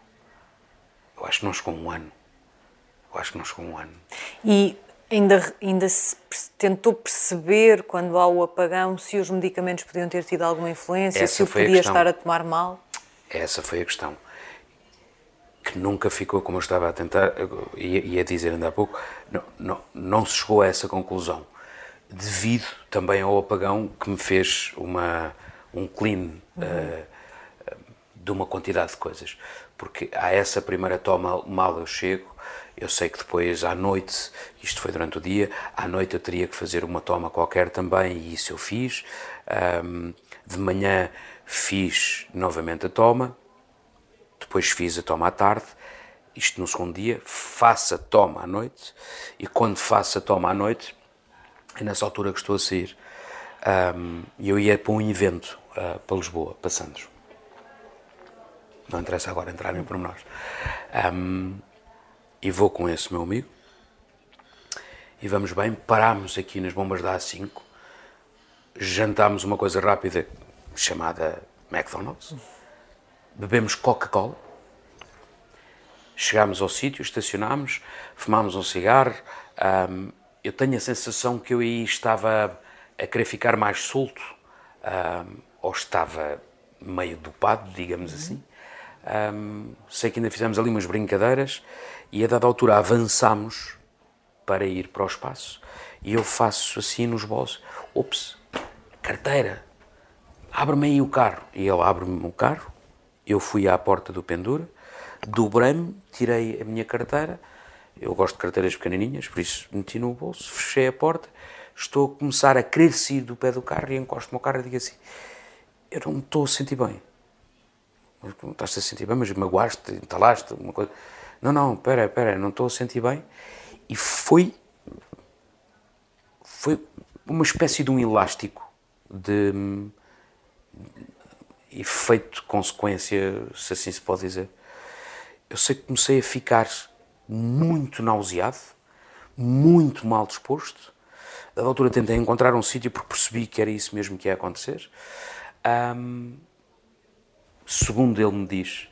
Eu acho que não chegou um ano. Eu acho que não chegou um ano. E ainda, ainda se tentou perceber, quando há o apagão, se os medicamentos podiam ter tido alguma influência, Essa se o podia estar a tomar mal? Essa foi a questão que nunca ficou como eu estava a tentar, e a dizer ainda há pouco, não, não, não se chegou a essa conclusão, devido também ao apagão que me fez uma, um clean uhum. uh, de uma quantidade de coisas. Porque a essa primeira toma, mal eu chego, eu sei que depois à noite, isto foi durante o dia, à noite eu teria que fazer uma toma qualquer também, e isso eu fiz. Um, de manhã fiz novamente a toma, depois fiz a toma à tarde, isto no segundo dia, faço a toma à noite, e quando faço a toma à noite, é nessa altura que estou a sair. Um, eu ia para um evento uh, para Lisboa, para Santos. Não interessa agora entrar em pormenores. Um, e vou com esse meu amigo. E vamos bem, paramos aqui nas bombas da A5, jantámos uma coisa rápida chamada McDonald's bebemos Coca-Cola, chegámos ao sítio, estacionámos, fumámos um cigarro. Um, eu tenho a sensação que eu aí estava a querer ficar mais solto, um, ou estava meio dopado, digamos uhum. assim. Um, sei que ainda fizemos ali umas brincadeiras e a dada altura avançamos para ir para o espaço. E eu faço assim nos bolsos, ops, carteira, abre-me aí o carro. E ele abre-me o carro, eu fui à porta do pendura, dobrei-me, tirei a minha carteira, eu gosto de carteiras pequenininhas, por isso meti no bolso, fechei a porta, estou a começar a querer sair do pé do carro e encosto-me ao carro e digo assim, eu não me estou a sentir bem. Estás-te a sentir bem, mas magoaste, entalaste, uma coisa... Não, não, espera, espera, não estou a sentir bem. E foi... Foi uma espécie de um elástico de efeito consequência, se assim se pode dizer. Eu sei que comecei a ficar muito nauseado, muito mal disposto. A altura tentei encontrar um sítio porque percebi que era isso mesmo que ia acontecer. Um, segundo ele me diz,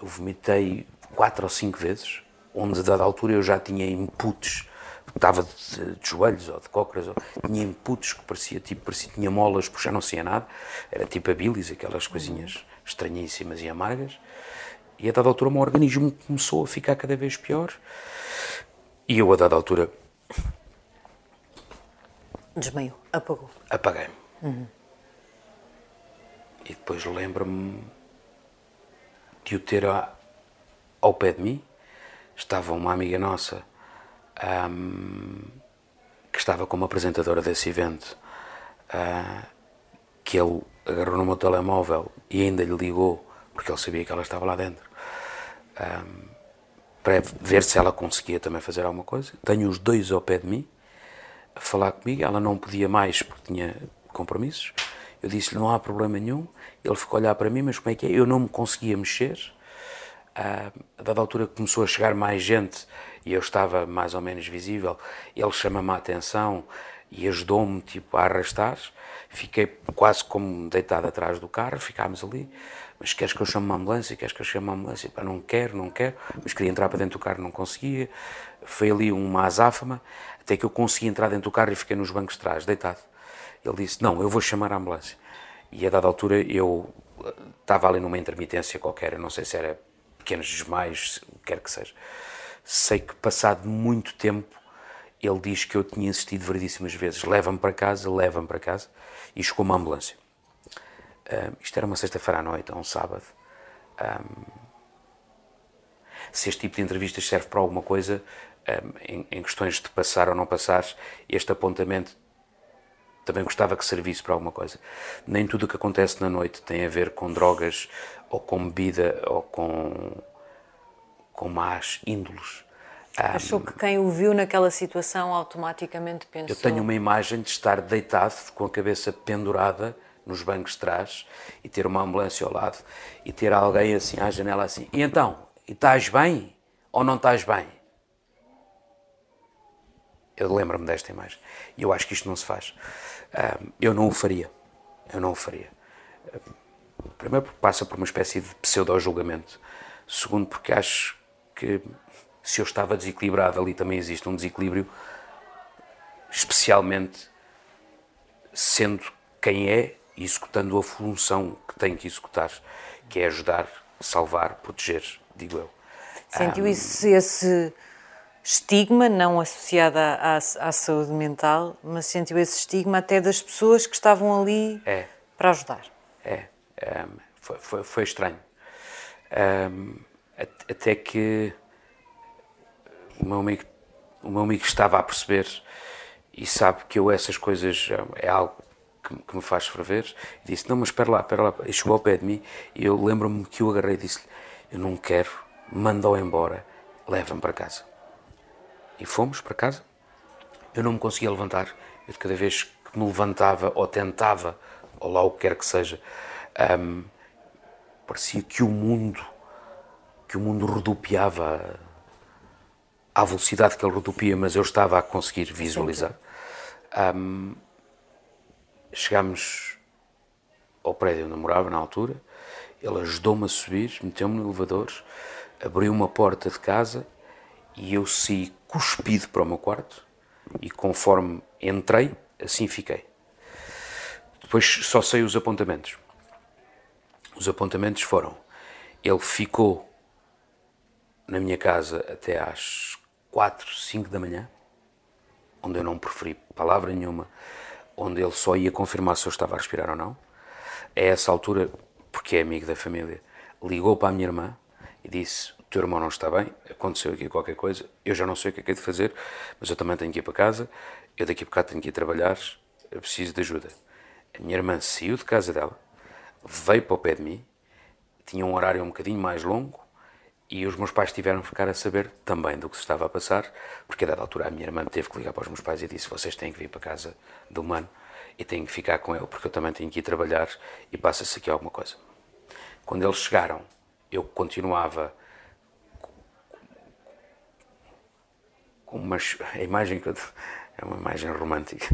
eu vomitei quatro ou cinco vezes, onde a dada altura eu já tinha inputs estava de, de, joelhos ou de cócoras, ou, tinha inputs que parecia, tipo, parecia tinha molas, porque já não saía nada, era tipo a bilis, aquelas coisinhas estranhíssimas e amargas, e a dada altura o meu organismo começou a ficar cada vez pior, e eu a dada altura... Desmaiou, apagou. Apaguei-me. Uhum. E depois lembro-me de o ter ao pé de mim, estava uma amiga nossa um, que estava como apresentadora desse evento, uh, que ele agarrou no meu telemóvel e ainda lhe ligou, porque ele sabia que ela estava lá dentro, um, para ver se ela conseguia também fazer alguma coisa. Tenho os dois ao pé de mim a falar comigo, ela não podia mais porque tinha compromissos. Eu disse-lhe: não há problema nenhum. Ele ficou a olhar para mim, mas como é que é? Eu não me conseguia mexer. Uh, a dada altura começou a chegar mais gente e eu estava mais ou menos visível, ele chama-me a atenção e ajudou-me tipo, a arrastar. Fiquei quase como deitado atrás do carro, ficámos ali. Mas queres que eu chame uma ambulância? Queres que eu chame uma ambulância? Pá, não quero, não quero. Mas queria entrar para dentro do carro, não conseguia. Foi ali uma azáfama, até que eu consegui entrar dentro do carro e fiquei nos bancos de trás, deitado. Ele disse: Não, eu vou chamar a ambulância. E a dada altura eu eh, estava ali numa intermitência qualquer, eu não sei se era pequenos desmaios, quer que seja sei que passado muito tempo ele diz que eu tinha insistido variedíssimas vezes, leva-me para casa, leva-me para casa, e chegou uma ambulância. Uh, isto era uma sexta-feira à noite, um sábado. Um, se este tipo de entrevistas serve para alguma coisa, um, em, em, questões de passar ou não passar, este apontamento também gostava que servisse para alguma coisa. Nem tudo o que acontece na noite tem a ver com drogas, ou com bebida, ou com com más índoles. Achou que quem o viu naquela situação automaticamente pensou... Eu tenho uma imagem de estar deitado, com a cabeça pendurada nos bancos de trás e ter uma ambulância ao lado e ter alguém assim à janela assim, e então, estás bem ou não estás bem? Eu lembro-me desta imagem. E eu acho que isto não se faz. Eu não o faria. Eu não o faria. Primeiro porque passa por uma espécie de pseudo-julgamento. Segundo porque acho que se eu estava desequilibrado, ali também existe um desequilíbrio, especialmente sendo quem é e executando a função que tem que executar, que é ajudar, salvar, proteger, digo eu. Sentiu um, esse, esse estigma, não associado à, à, à, saúde mental, mas sentiu esse estigma até das pessoas que estavam ali é, para ajudar. É, um, foi, foi, foi, estranho. Um, até que o meu amigo, o meu amigo estava a perceber e sabe que eu essas coisas é algo que, que me faz ferver. E disse: Não, mas espera lá, espera lá. E chegou ao pé de mim e eu lembro-me que o agarrei e disse-lhe: Eu não quero, manda-o embora, leva-me para casa. E fomos para casa. Eu não me conseguia levantar. Eu, de cada vez que me levantava ou tentava, ou lá o que quer que seja, um, parecia que o mundo, que o mundo rodopiava à velocidade que ele rodopia, mas eu estava a conseguir visualizar. Um, chegámos ao prédio onde eu morava na altura, ele ajudou-me a subir, meteu-me no elevador, abriu uma porta de casa e eu saí cuspido para o meu quarto e conforme entrei, assim fiquei. Depois só sei os apontamentos. Os apontamentos foram: ele ficou na minha casa até às 4, 5 da manhã, onde eu não preferi palavra nenhuma, onde ele só ia confirmar se eu estava a respirar ou não. A essa altura, porque é amigo da família, ligou para a minha irmã e disse: O teu irmão não está bem, aconteceu aqui qualquer coisa, eu já não sei o que é que é de fazer, mas eu também tenho que ir para casa, eu daqui a bocado tenho que ir trabalhar, eu preciso de ajuda. A minha irmã saiu de casa dela, veio para o pé de mim, tinha um horário um bocadinho mais longo, e os meus pais tiveram que ficar a saber também do que se estava a passar, porque a dada altura a minha irmã teve que ligar para os meus pais e disse: Vocês têm que vir para casa do mano e têm que ficar com ele, porque eu também tenho que ir trabalhar e passa-se aqui alguma coisa. Quando eles chegaram, eu continuava com uma a imagem que eu, é uma imagem romântica.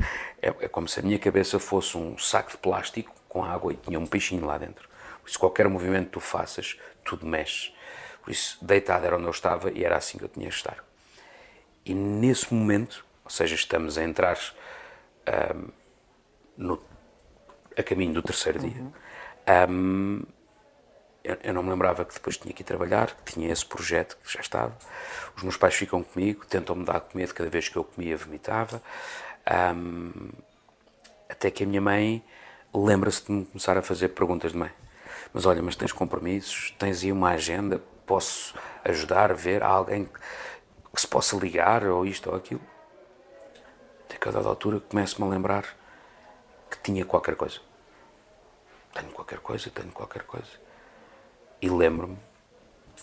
É, é como se a minha cabeça fosse um saco de plástico com água e tinha um peixinho lá dentro. Por isso, qualquer movimento que tu faças, tudo mexe. Por isso, deitado era onde eu estava e era assim que eu tinha de estar. E nesse momento, ou seja, estamos a entrar um, no, a caminho do terceiro dia, um, eu, eu, não me lembrava que depois tinha que ir trabalhar, que tinha esse projeto que já estava. Os meus pais ficam comigo, tentam-me dar a comer cada vez que eu comia, vomitava. Um, até que a minha mãe lembra-se de me começar a fazer perguntas de mãe. Mas olha, mas tens compromissos, tens aí uma agenda, posso ajudar ver alguém que se possa ligar ou isto ou aquilo. Até que a dada altura começo-me a lembrar que tinha qualquer coisa. Tenho qualquer coisa, tenho qualquer coisa. E lembro-me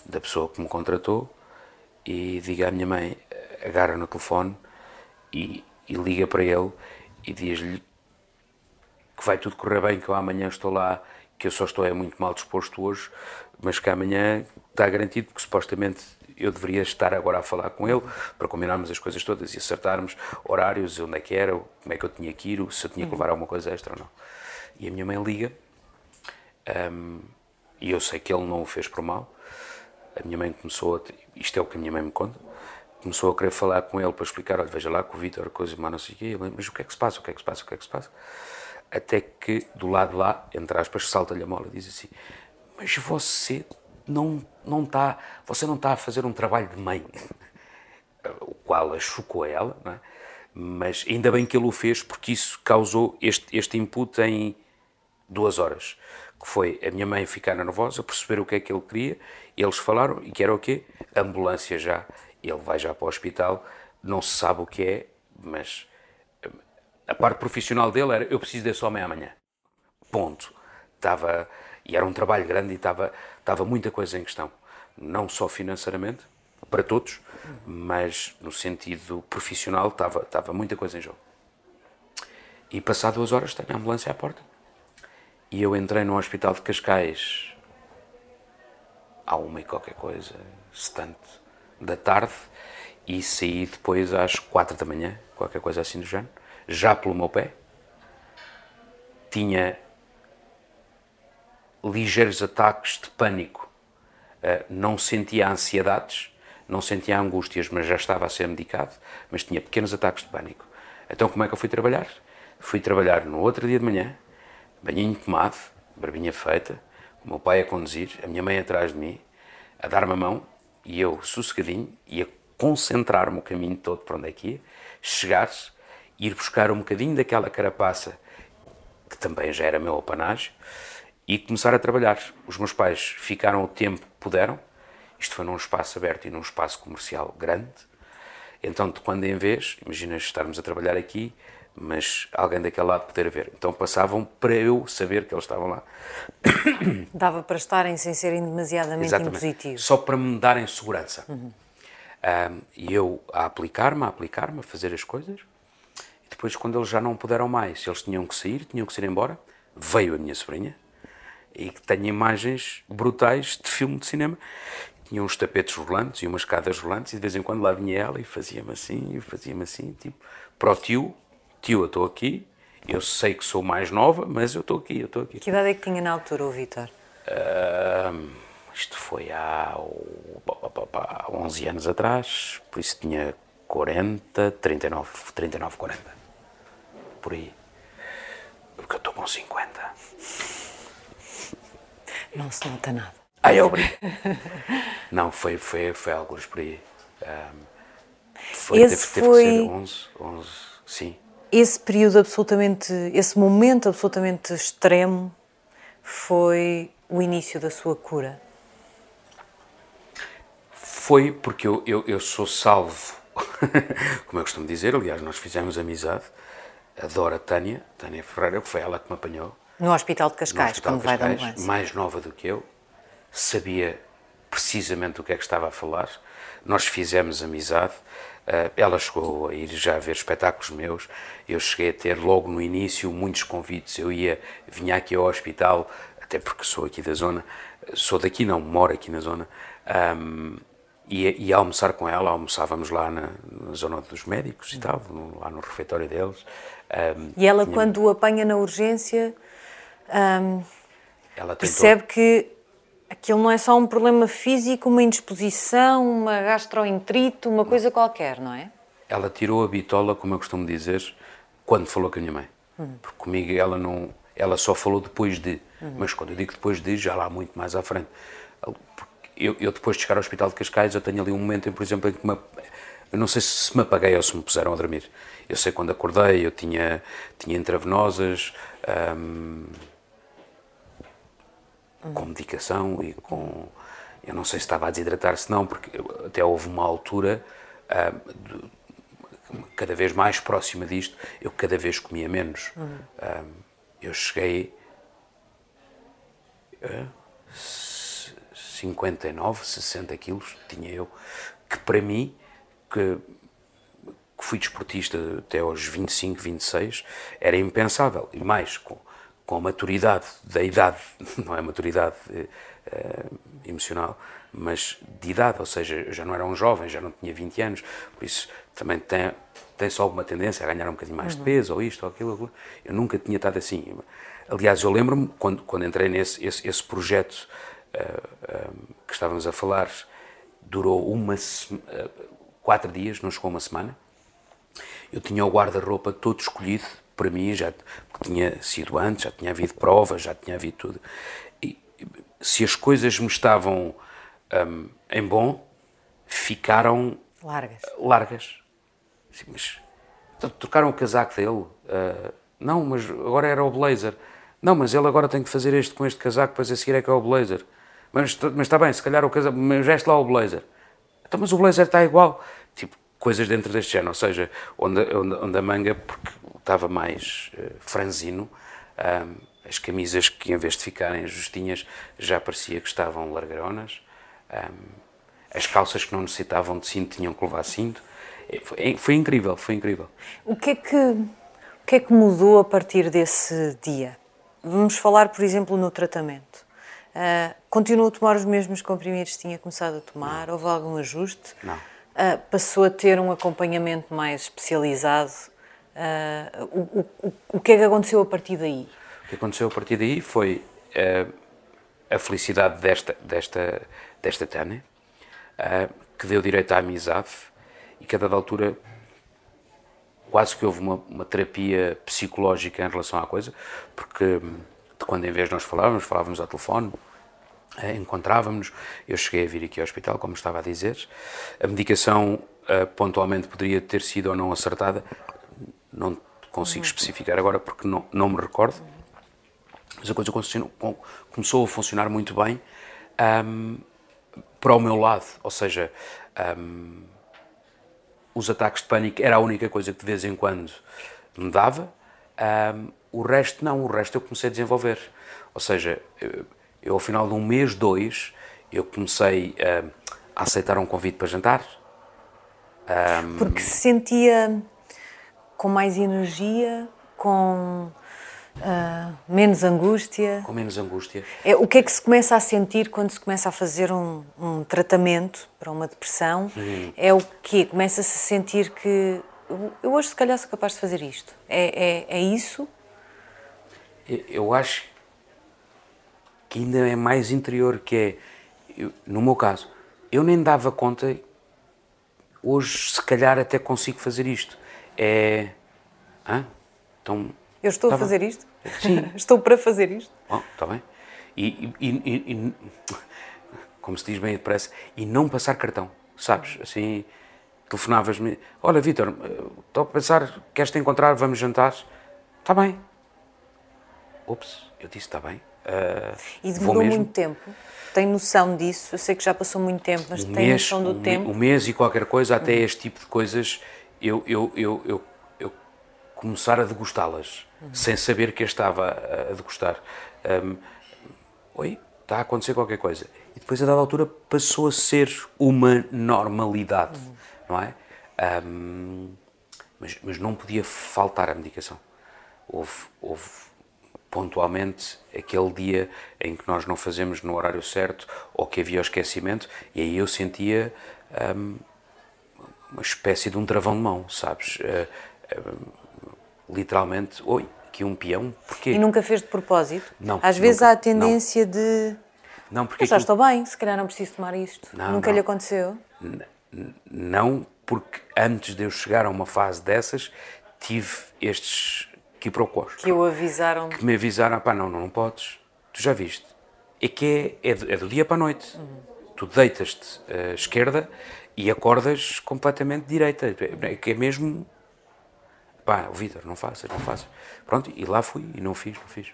da pessoa que me contratou e diga à minha mãe, agarra no telefone e, e liga para ele e diz-lhe que vai tudo correr bem, que eu amanhã estou lá que eu só estou é muito mal disposto hoje, mas que amanhã está garantido, porque supostamente eu deveria estar agora a falar com ele para combinarmos as coisas todas e acertarmos horários, onde é que era, como é que eu tinha que ir, se eu tinha que levar alguma coisa extra ou não. E a minha mãe liga, um, e eu sei que ele não o fez por mal. A minha mãe começou a. Isto é o que a minha mãe me conta. Começou a querer falar com ele para explicar: olha, veja lá com o Vitor, coisa, mas não sei o quê. Mas o que é que se passa? O que é que se passa? O que é que se passa? Até que do lado lá, entre aspas, salta-lhe a mola e diz assim: Mas você não, não está, você não está a fazer um trabalho de mãe. O qual a chocou ela, é? mas ainda bem que ele o fez porque isso causou este, este input em duas horas. Que foi a minha mãe ficar nervosa, perceber o que é que ele queria, eles falaram, e que era o quê? Ambulância já, ele vai já para o hospital, não se sabe o que é, mas a parte profissional dele era eu preciso desse homem amanhã. Ponto. Estava, e era um trabalho grande e estava, estava muita coisa em questão. Não só financeiramente, para todos, mas no sentido profissional estava, estava muita coisa em jogo. E passado duas horas tenho a ambulância à porta. E eu entrei no hospital de Cascais à uma e qualquer coisa, setante da tarde, e saí depois às quatro da manhã, qualquer coisa assim do género, já pelo meu pé. Tinha ligeiros ataques de pânico, uh, não sentia ansiedades, não sentia angústias, mas já estava a ser medicado, mas tinha pequenos ataques de pânico. Então como é que eu fui trabalhar? Fui trabalhar no outro dia de manhã, banhinho tomado, barbinha feita, o meu pai a conduzir, a minha mãe atrás de mim, a dar-me a mão, e eu sossegadinho, e a concentrar-me o caminho todo para onde é que ia, chegar-se, ir buscar um bocadinho daquela carapaça, que também já era meu apanágio, e começar a trabalhar. Os meus pais ficaram o tempo que puderam, isto foi num espaço aberto e num espaço comercial grande, então de quando em vez, imagina estarmos a trabalhar aqui, mas alguém daquele lado poder ver. Então passavam para eu saber que eles estavam lá. Dava para estarem sem serem demasiadamente Exatamente. impositivos. Só para me darem segurança. Uhum. Um, e eu a aplicar-me, a aplicar-me, a fazer as coisas. Depois, quando eles já não puderam mais, eles tinham que sair, tinham que ir embora, veio a minha sobrinha, e que tenho imagens brutais de filme de cinema. Tinha uns tapetes rolantes e umas escadas rolantes, e de vez em quando lá vinha ela e fazia-me assim, e fazia-me assim, tipo, para o tio, tio, eu estou aqui, eu sei que sou mais nova, mas eu estou aqui, eu estou aqui. Que idade é que tinha na altura o Vitor? Uh, isto foi há, há 11 anos atrás, por isso tinha 40, 39, 39, 40. Por aí. Porque eu estou com 50. Não se nota nada. Ai, obrigado. Não, foi, foi, foi alguns por aí. Um, foi, Esse teve, teve foi... que ser 11, 11, sim. Esse período absolutamente, esse momento absolutamente extremo foi o início da sua cura? Foi porque eu, eu, eu sou salvo, [LAUGHS] como eu costumo dizer, aliás, nós fizemos amizade, adoro a Tânia, Tânia Ferreira, que foi ela que me apanhou. No Hospital de Cascais, hospital como Cascais, vai da ambulância. Mais nova do que eu, sabia precisamente o que é que estava a falar, nós fizemos amizade, eh, ela chegou a ir já a ver espetáculos meus, eu cheguei a ter logo no início muitos convites, eu ia, vinha aqui ao hospital, até porque sou aqui da zona, sou daqui não, moro aqui na zona, um, ia, ia almoçar com ela, almoçávamos lá na, na zona dos médicos e tal, no, lá no refeitório deles. Um, e ela, tinha... quando o apanha na urgência, um, tentou... percebe que aquilo não é só um problema físico, uma indisposição, uma gastroenterite, uma coisa qualquer, não é? Ela tirou a bitola, como eu costumo dizer, quando falou com a minha mãe. Hum. Porque comigo ela não, ela só falou depois de, uhum. mas quando eu digo depois de, já lá muito mais à frente. Eu, eu, depois de chegar ao Hospital de Cascais, eu tenho ali um momento, em, por exemplo, em que me, eu não sei se me apaguei ou se me puseram a dormir. Eu sei quando acordei, eu tinha, tinha intravenosas, hum, com medicação e com. Eu não sei se estava a desidratar-se, não, porque até houve uma altura, hum, cada vez mais próxima disto, eu cada vez comia menos. Uhum. Um, eu cheguei 59, 60 quilos, tinha eu, que para mim, que, que fui desportista até aos 25, 26, era impensável. E mais, com, com a maturidade da idade, [LAUGHS] não é maturidade uh, emocional, mas de idade, ou seja, eu já não era um jovem, já não tinha 20 anos, por isso também tem, tem só alguma tendência a ganhar um bocadinho mais uhum. de peso, ou isto, ou aquilo, aquilo. Eu nunca tinha estado assim. Aliás, eu lembro-me, quando, quando entrei nesse esse, esse projeto que estávamos a falar, durou uma uh, quatro dias, não chegou uma semana. Eu tinha o guarda-roupa todo escolhido para mim, já porque tinha sido antes, já tinha havido provas, já tinha havido tudo. E se as coisas me estavam um, em bom, ficaram largas. largas. Sim, mas então, trocaram o casaco dele. Uh, não, mas agora era o blazer. Não, mas ele agora tem que fazer este com este casaco, depois a seguir é que é o blazer. Mas, mas está bem, se calhar o casaco, mas veste lá o blazer. Então, mas o blazer está igual. Tipo, coisas dentro deste género, ou seja, onde, onde, onde a manga, porque estava mais uh, franzino, um, as camisas que em vez de ficarem justinhas já parecia que estavam largaronas, um, as calças que não necessitavam de cinto tinham que levar cinto. Foi, foi incrível, foi incrível. O que é que, o que é que mudou a partir desse dia? Vamos falar, por exemplo, no tratamento. Uh, continuou a tomar os mesmos comprimidos que tinha começado a tomar? Não. Houve algum ajuste? Não. uh, passou a ter um acompanhamento mais especializado. Uh, o, o, o que é que aconteceu a partir daí? O que aconteceu a partir daí foi a felicidade desta, desta, desta Tânia, que deu direito à amizade e que a dada altura quase que houve uma, uma terapia psicológica em relação à coisa, porque de quando em vez nós falávamos, falávamos ao telefone, eh, encontrávamos, eu cheguei a vir aqui ao hospital, como estava a dizer, a medicação eh, pontualmente poderia ter sido ou não acertada, não consigo especificar agora porque não, não me recordo, mas a coisa começou a funcionar muito bem um, para o meu lado, ou seja, um, os ataques de pânico era a única coisa que de vez em quando me dava, um, o resto não, o resto eu comecei a desenvolver. Ou seja, eu, ao final de um mês, dois, eu comecei uh, a aceitar um convite para jantar. Um, Porque se sentia com mais energia, com uh, menos angústia. Com menos angústia. É, o que é que se começa a sentir quando se começa a fazer um, um tratamento para uma depressão? Uhum. É o quê? Começa-se a sentir que eu hoje se calhar sou capaz de fazer isto. É, é, é isso? Eu acho que ainda é mais interior, que é, eu, no meu caso, eu nem dava conta, hoje se calhar até consigo fazer isto. É. Hã? Então. Eu estou tá a fazer bem. isto? Sim. [LAUGHS] estou para fazer isto? Bom, está bem. E, e, e, e, como se diz bem depressa, e não passar cartão, sabes? Assim, telefonavas-me: Olha, Vitor, estou a pensar, queres te encontrar, vamos jantar? Está bem. Ups, eu disse: Está bem. Uh, e demorou muito tempo? Tem noção disso? Eu sei que já passou muito tempo, mas um tem mês, noção do um tempo? Um mês e qualquer coisa, até uhum. este tipo de coisas, eu, eu, eu, eu, eu começar a degustá-las, uhum. sem saber que eu estava a degustar. Um, Oi, está a acontecer qualquer coisa. E depois, a dada altura, passou a ser uma normalidade, uhum. não é? Um, mas, mas não podia faltar a medicação. Houve, houve pontualmente aquele dia em que nós não fazemos no horário certo ou que havia o esquecimento, e aí eu sentia um, uma espécie de um travão de mão, sabes? Uh, uh, literalmente, oi, aqui um peão, porquê? E nunca fez de propósito? Não. Às vezes há a tendência não. de. Não, porque. já estou bem, se calhar não preciso tomar isto. Não, nunca não. lhe aconteceu? N não, porque antes de eu chegar a uma fase dessas, tive estes quiprocós. Que o avisaram. Que me avisaram, pá, não, não, não podes, tu já viste. É que é, é, do, é do dia para a noite. Uhum. Tu deitas-te à esquerda e acordas completamente direita. É que é mesmo. Pá, Vitor, não faças, não faças. Pronto, e lá fui e não fiz, não fiz.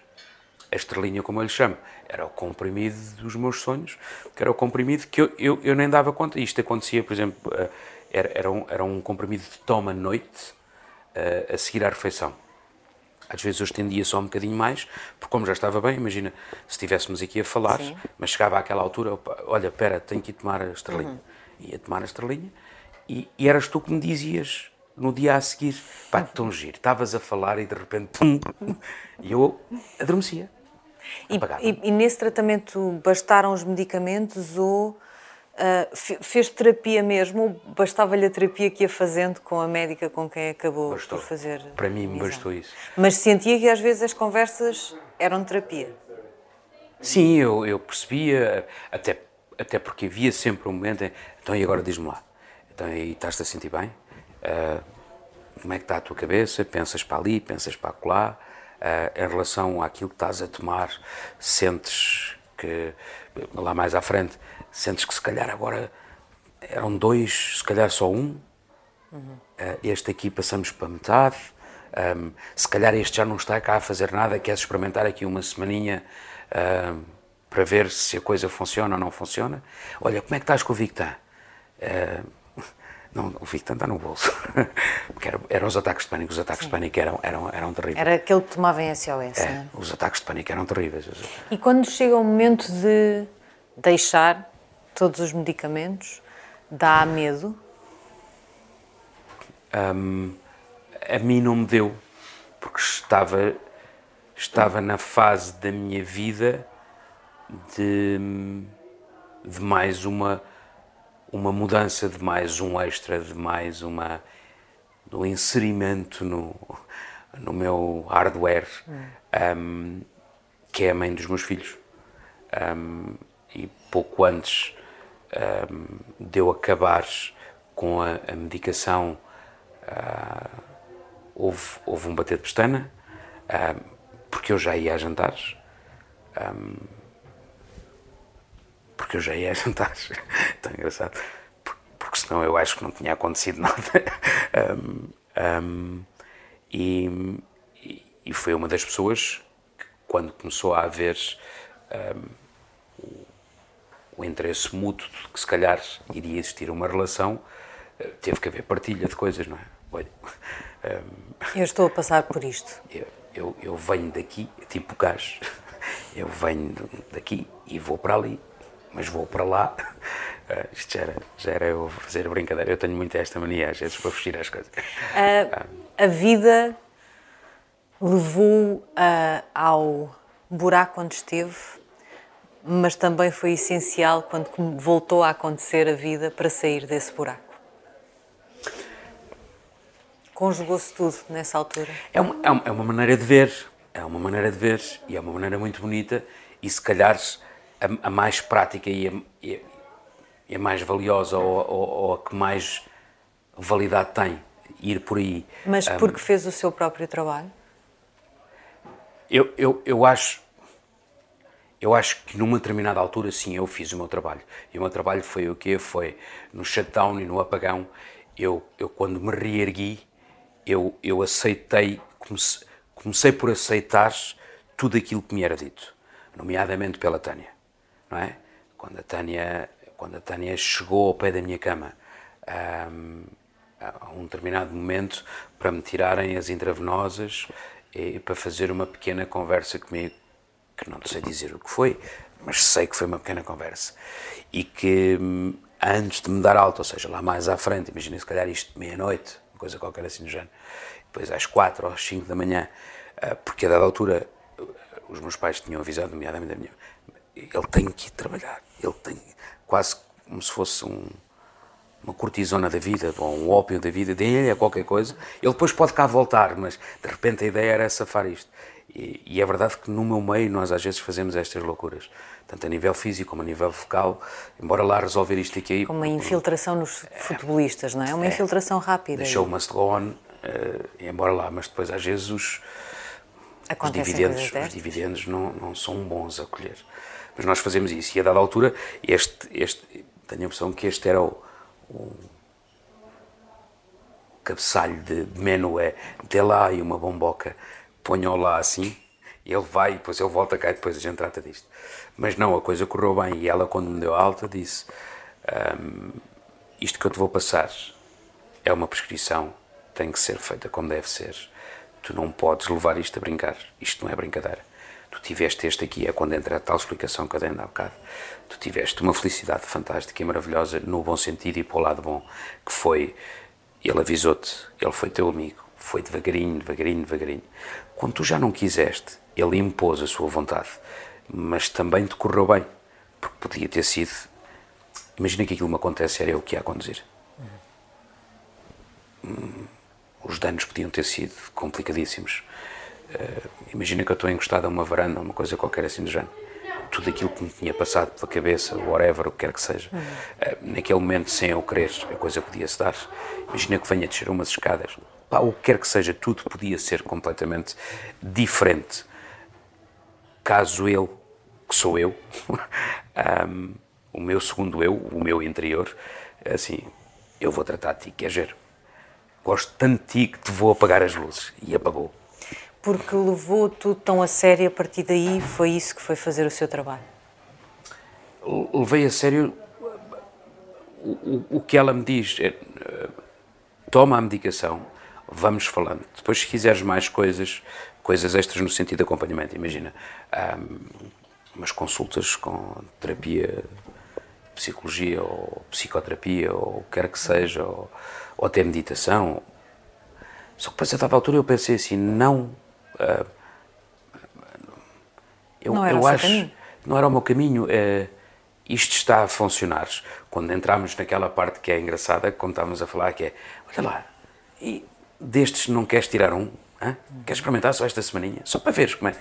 A estrelinha, como eu lhe chamo, era o comprimido dos meus sonhos, que era o comprimido que eu, eu, eu nem dava conta. Isto acontecia, por exemplo, eh, era, era, um, era um comprimido de toma noite eh, a seguir à refeição às vezes eu estendia só um bocadinho mais, porque como já estava bem, imagina se estivéssemos aqui a falar, Sim. mas chegava àquela altura, opa, olha, espera, tenho que ir tomar a estrelinha. Uhum. Ia tomar a estrelinha e, e, eras tu que me dizias no dia a seguir, pá, tão giro, estavas a falar e de repente, pum, e eu adormecia. E, e, e, nesse tratamento bastaram os medicamentos ou Uh, fez terapia mesmo bastava-lhe a terapia que ia fazendo com a médica com quem acabou bastou. por fazer? Para mim, me bastou isso. Mas sentia que às vezes as conversas eram terapia? Sim, eu, eu percebia, até, até porque havia sempre um momento em, então e agora diz-me lá, então e estás-te a sentir bem? Uh, como é que está a tua cabeça? Pensas para ali, pensas para lá? Uh, em relação àquilo que estás a tomar, sentes que lá mais à frente Sentes que se calhar agora eram dois, se calhar só um. Uhum. este aqui passamos para metade. Um, se calhar este já não está cá a fazer nada, queres experimentar aqui uma semaninha um, para ver se a coisa funciona ou não funciona. Olha, como é que estás com o Victan? Uh, [LAUGHS] não, o Victan está no bolso. [LAUGHS] Porque eram, eram os ataques de pânico. Os ataques Sim. de pânico eram, eram, eram terríveis. Era aquele que tomava em SOS, é, né? Os ataques de pânico eram terríveis. E quando chega o momento de deixar todos os medicamentos? Dá medo? Um, a mim não me deu, porque estava, estava na fase da minha vida de, de mais uma uma mudança de mais um extra, de mais uma do inserimento no, no meu hardware, um, que é a mãe dos meus filhos. Um, e pouco antes um, de eu acabar com a, a medicação, uh, houve, houve um bater de pestana, uh, porque eu já ia a jantares. Um, porque eu já ia a jantares. [LAUGHS] Tão engraçado. Porque senão eu acho que não tinha acontecido [LAUGHS] nada. Um, e, e, foi uma das pessoas que, quando começou a haver o interesse mútuo de que se calhar iria existir uma relação, eh, teve que haver partilha de coisas, não é? Olha, eu estou a passar por isto. Eu, eu, eu venho daqui, tipo gás, eu venho daqui e vou para ali, mas vou para lá. Uh, isto já era, já era eu fazer brincadeira. Eu tenho muito esta mania, às vezes, para fugir às coisas. Uh, a vida levou uh, ao buraco onde esteve, mas também foi essencial quando voltou a acontecer a vida para sair desse buraco. Conjugou-se tudo nessa altura? É uma, é uma maneira de ver, é uma maneira de ver e é uma maneira muito bonita e se calhar a, a mais prática e a, e a mais valiosa ou, ou, ou, a que mais validade tem ir por aí. Mas porque um, fez o seu próprio trabalho? Eu, eu, eu acho eu acho que numa determinada altura sim eu fiz o meu trabalho e o meu trabalho foi o quê? Foi no shutdown e no apagão eu, eu quando me reergui eu, eu aceitei comecei, comecei por aceitar tudo aquilo que me era dito nomeadamente pela Tânia não é? Quando a Tânia, quando a Tânia chegou ao pé da minha cama, a um determinado momento, para me tirarem as intravenosas e para fazer uma pequena conversa comigo, que não sei dizer o que foi, mas sei que foi uma pequena conversa. E que hum, antes de me dar alta, ou seja, lá mais à frente, imagina se calhar isto meia-noite, coisa qualquer assim do género, depois às quatro ou às cinco da manhã, ah, porque a dada altura os meus pais tinham avisado, nomeadamente a minha, ele tem que ir trabalhar, ele tem quase como se fosse um, uma cortisona da vida, ou um ópio da vida, é qualquer coisa, ele depois pode cá voltar, mas de repente a ideia era safar isto. E, e, é verdade que no meu meio nós às vezes fazemos estas loucuras, tanto a nível físico como a nível vocal, embora lá resolver isto aqui... Como uma infiltração nos é, futebolistas, não é? Uma é, infiltração rápida. The show must go on, uh, embora lá, mas depois às vezes os, os dividendos, os dividendos não, não são bons a colher. Mas nós fazemos isso. E a dada altura, este, este, tenho a impressão que este era o, o cabeçalho de, de menu é dê lá e uma bomboca, ponham lá assim, ele vai, depois ele volta cá e depois a gente trata disto. Mas não, a coisa correu bem e ela, quando me deu alta, disse: um, Isto que eu te vou passar é uma prescrição, tem que ser feita como deve ser. Tu não podes levar isto a brincar. Isto não é brincadeira tu tiveste este aqui, é quando entra a tal explicação que eu dei há bocado, tu tiveste uma felicidade fantástica e maravilhosa, no bom sentido e para o lado bom, que foi, ele avisou-te, ele foi teu amigo, foi devagarinho, devagarinho, devagarinho. Quando tu já não quiseste, ele impôs a sua vontade, mas também te correu bem, porque podia ter sido, imagina que aquilo me acontece, era eu que ia a conduzir. Hum, os danos podiam ter sido complicadíssimos Uh, imagina que eu estou encostado a uma varanda, uma coisa qualquer assim do género. Tudo aquilo que me tinha passado pela cabeça, whatever, o que quer que seja, uh, naquele momento, sem eu querer, a coisa podia-se dar. Imagina que venha descer umas escadas, pá, o que quer que seja, tudo podia ser completamente diferente. Caso ele, que sou eu, [LAUGHS] um, o meu segundo eu, o meu interior, assim, eu vou tratar de ti, quer ver? Gosto tanto de ti que te vou apagar as luzes. E apagou porque levou tudo tão a sério a partir daí, foi isso que foi fazer o seu trabalho? Levei a sério o, o, o que ela me diz. É, toma a medicação, vamos falando. Depois, se quiseres mais coisas, coisas extras no sentido de acompanhamento, imagina, um, umas consultas com terapia, psicologia ou psicoterapia, ou o que quer que seja, ou, ou até meditação. Só que depois, a dada altura, eu pensei assim: não eu, não era eu acho caminho. não era o meu caminho. É, isto está a funcionar. Quando entramos naquela parte que é engraçada, quando estávamos a falar, que é, olha lá, e destes não queres tirar um? Hã? Queres experimentar só esta semaninha? Só para veres como é.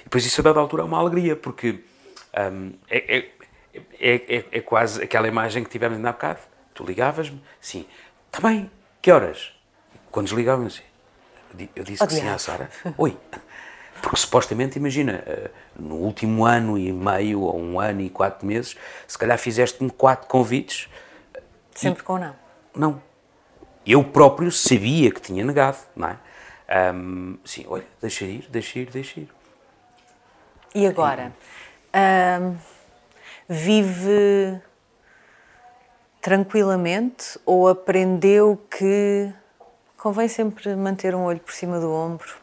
E depois isso a dada altura é uma alegria, porque um, é, é, é, é, é, quase aquela imagem que tivemos ainda há bocado. Tu ligavas-me, sim, está bem, que horas? Quando desligava-me assim, eu disse que sim à Sara. Oi. Porque supostamente, imagina, eh, no último ano e meio, ou um ano e quatro meses, se calhar fizeste-me quatro convites. Sempre e... com não. Não. Eu próprio sabia que tinha negado, não é? Um, sim, olha, deixa ir, deixa ir, deixa ir. E agora? Vive tranquilamente ou aprendeu que convém sempre manter um olho por cima do ombro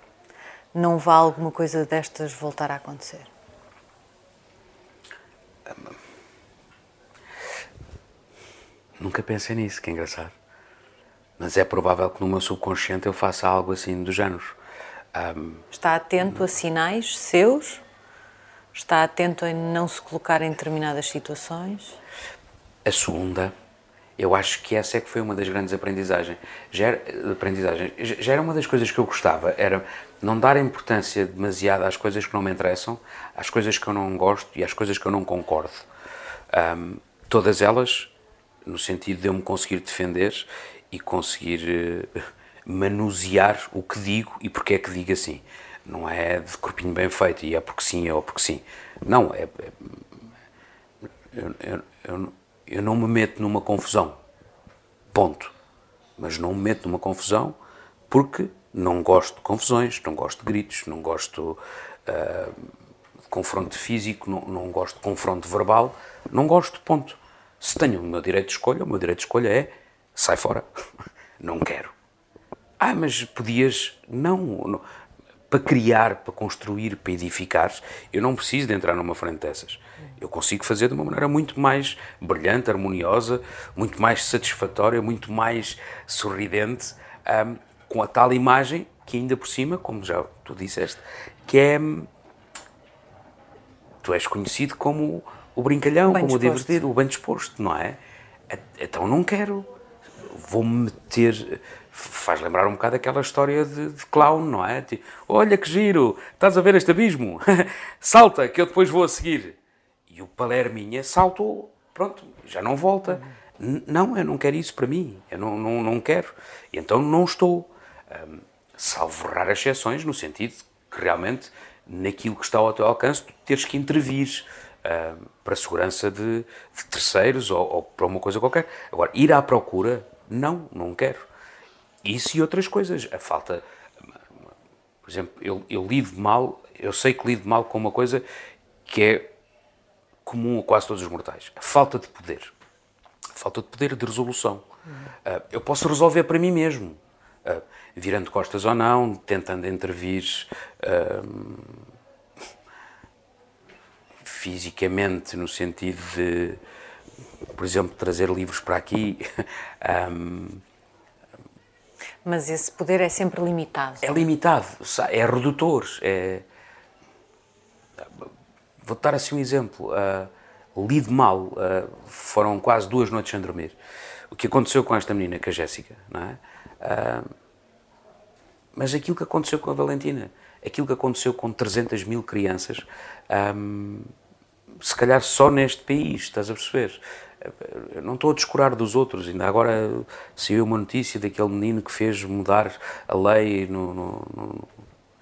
não vá alguma coisa destas voltar a acontecer? Nunca pensei nisso, que é engraçado. Mas é provável que no meu subconsciente eu faça algo assim do género. Um, Está atento a sinais seus? Está atento a não se colocar em determinadas situações? A segunda, eu acho que essa é que foi uma das grandes aprendizagens. Já era, aprendizagens. Já era uma das coisas que eu gostava, era não dar importância demasiada às coisas que não me interessam, às coisas que eu não gosto e às coisas que eu não concordo. Um, todas elas, no sentido de eu me conseguir defender e conseguir uh, [LAUGHS] manusear o que digo e porque é que digo assim. Não é de corpinho bem feito e é porque sim é ou porque sim. Não, é, é eu, eu, eu, eu não me meto numa confusão. Ponto. Mas não me meto numa confusão porque não gosto de confusões, não gosto de gritos, não gosto uh, de confronto físico, não, não gosto de confronto verbal, não gosto, ponto. Se tenho o meu direito de escolha, o meu direito de escolha é sai fora, não quero. Ah, mas podias. Não, não, Para criar, para construir, para edificar, eu não preciso de entrar numa frente dessas. Eu consigo fazer de uma maneira muito mais brilhante, harmoniosa, muito mais satisfatória, muito mais sorridente. Um, com a tal imagem que ainda por cima, como já tu disseste, que é tu és conhecido como o brincalhão, como disposto. o divertido, o bem disposto, não é? Então não quero, vou-me meter, faz lembrar um bocado aquela história de, de clown, não é? Tipo, olha que giro, estás a ver este abismo? [LAUGHS] Salta, que eu depois vou a seguir. E o Palerminha saltou, pronto, já não volta. Não, eu não quero isso para mim, eu não, não, não quero. E então não estou um, salvo raras exceções, no sentido que realmente naquilo que está ao teu alcance tu teres que intervir para a segurança de, de terceiros ou, ou, para uma coisa qualquer. Agora, ir à procura, não, não quero. Isso e outras coisas. A falta. Por exemplo, eu, eu lido mal, eu sei que lido mal com uma coisa que é comum a quase todos os mortais: a falta de poder. A falta de poder de resolução. Uh, eu posso resolver para mim mesmo. Uh, virando costas ou não, tentando intervir um, fisicamente, no sentido de, por exemplo, trazer livros para aqui. [LAUGHS] Um, Mas esse poder é sempre limitado. É limitado, é redutor. É... Vou dar assim um exemplo. Uh, lido mal, uh, foram quase duas noites sem dormir. O que aconteceu com esta menina, com a Jéssica, não é? Uh, mas aquilo que aconteceu com a Valentina, aquilo que aconteceu com 300 mil crianças, hum, se calhar só neste país, estás a perceber? Eu não estou a descurar dos outros, ainda agora saiu uma notícia daquele menino que fez mudar a lei no, no, no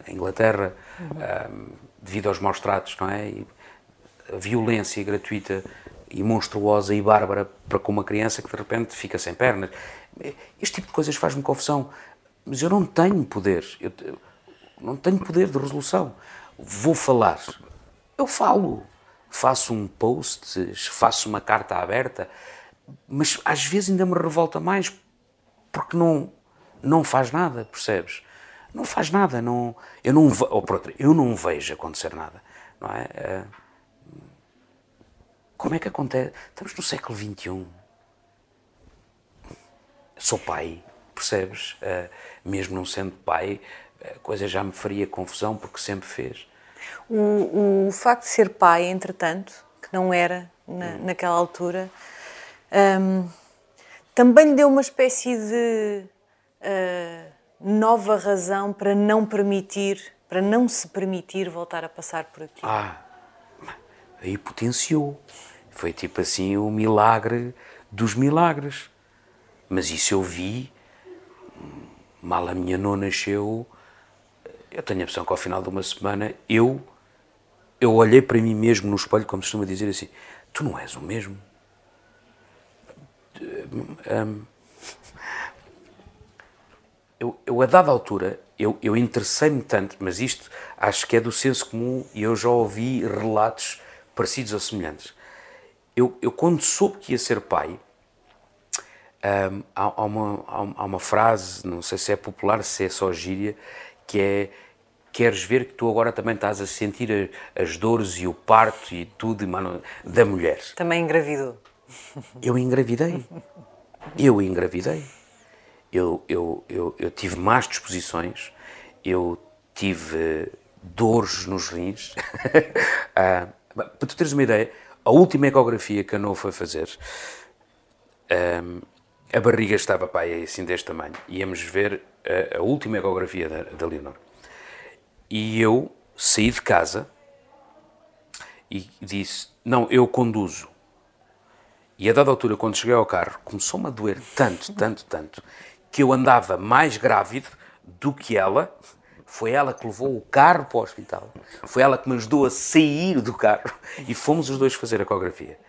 em Inglaterra uhum. um, devido aos maus tratos, não é? E a violência gratuita e monstruosa e bárbara para com uma criança que de repente fica sem pernas. Este tipo de coisas faz-me confusão mas eu não tenho poder, eu, não tenho poder de resolução. Vou falar, eu falo, faço um post, faço uma carta aberta, mas às vezes ainda me revolta mais porque não, não faz nada, percebes? Não faz nada, não, eu, não, ou por outra, eu não vejo acontecer nada, não é? Eh, como é que acontece? Estamos no século XXI. Sou pai, percebes? Uh, mesmo não sendo pai, a coisa já me faria confusão porque sempre fez. O, o facto de ser pai, entretanto, que não era na, naquela altura. Um, também lhe deu uma espécie de uh, nova razão para não permitir, para não se permitir voltar a passar por aqui. Ah, aí potenciou. Foi tipo assim o milagre dos milagres. Mas isso eu vi, mal a minha nona nasceu, eu tenho a impressão que ao final de uma semana eu, eu olhei para mim mesmo no espelho, como costuma dizer assim, tu não és o mesmo. Um, eu, eu, a dada altura, eu, eu interessei-me tanto, mas isto acho que é do senso comum e eu já ouvi relatos parecidos ou semelhantes. Eu, eu quando soube que ia ser pai, um, há, há, uma, há uma frase, não sei se é popular, se é só gíria, que é queres ver que tu agora também estás a sentir as dores e o parto e tudo mano, da mulher. Também engravidou. [LAUGHS] Eu engravidei. Eu engravidei. Eu, eu, eu, eu tive más disposições, eu tive dores nos rins. [LAUGHS] ah, para tu teres uma ideia, a última ecografia que a Novo foi fazer, um, a barriga estava pá, assim deste tamanho. Íamos ver a, a última ecografia da, da Leonor. E eu saí de casa e disse: Não, eu conduzo. E a dada altura, quando cheguei ao carro, começou-me a doer tanto, tanto, tanto, que eu andava mais grávido do que ela. Foi ela que levou o carro para o hospital. Foi ela que me ajudou a sair do carro. E fomos os dois fazer a ecografia.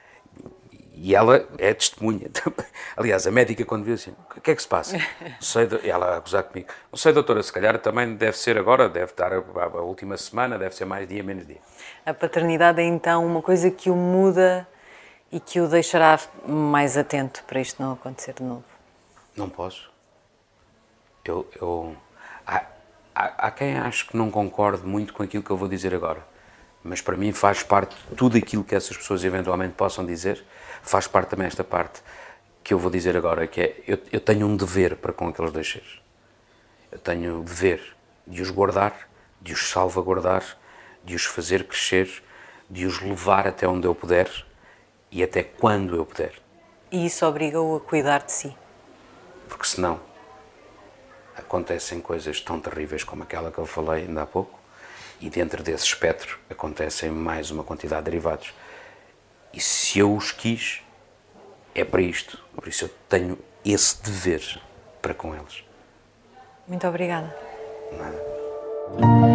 E ela é testemunha. [LAUGHS] Aliás, a médica, quando viu assim, o que é que se passa? [LAUGHS] Sei, ela a acusar comigo. Não sei, doutora, se calhar também deve ser agora, deve estar a, a, última semana, deve ser mais dia, menos dia. A paternidade é então uma coisa que o muda e que o deixará mais atento para isto não acontecer de novo? Não posso. Eu. eu há, há, há quem acho que não concorde muito com aquilo que eu vou dizer agora, mas para mim faz parte de tudo aquilo que essas pessoas eventualmente possam dizer faz parte também esta parte que eu vou dizer agora, que é, eu, eu tenho um dever para com aqueles dois seres. Eu tenho o dever de os guardar, de os salvaguardar, de os fazer crescer, de os levar até onde eu puder e até quando eu puder. E isso obriga-o a cuidar de si? Porque senão acontecem coisas tão terríveis como aquela que eu falei ainda há pouco, e dentro desse espectro acontecem mais uma quantidade de derivados. E se eu os quis, é para isto. Por isso eu tenho esse dever para com eles. Muito obrigada. Nada.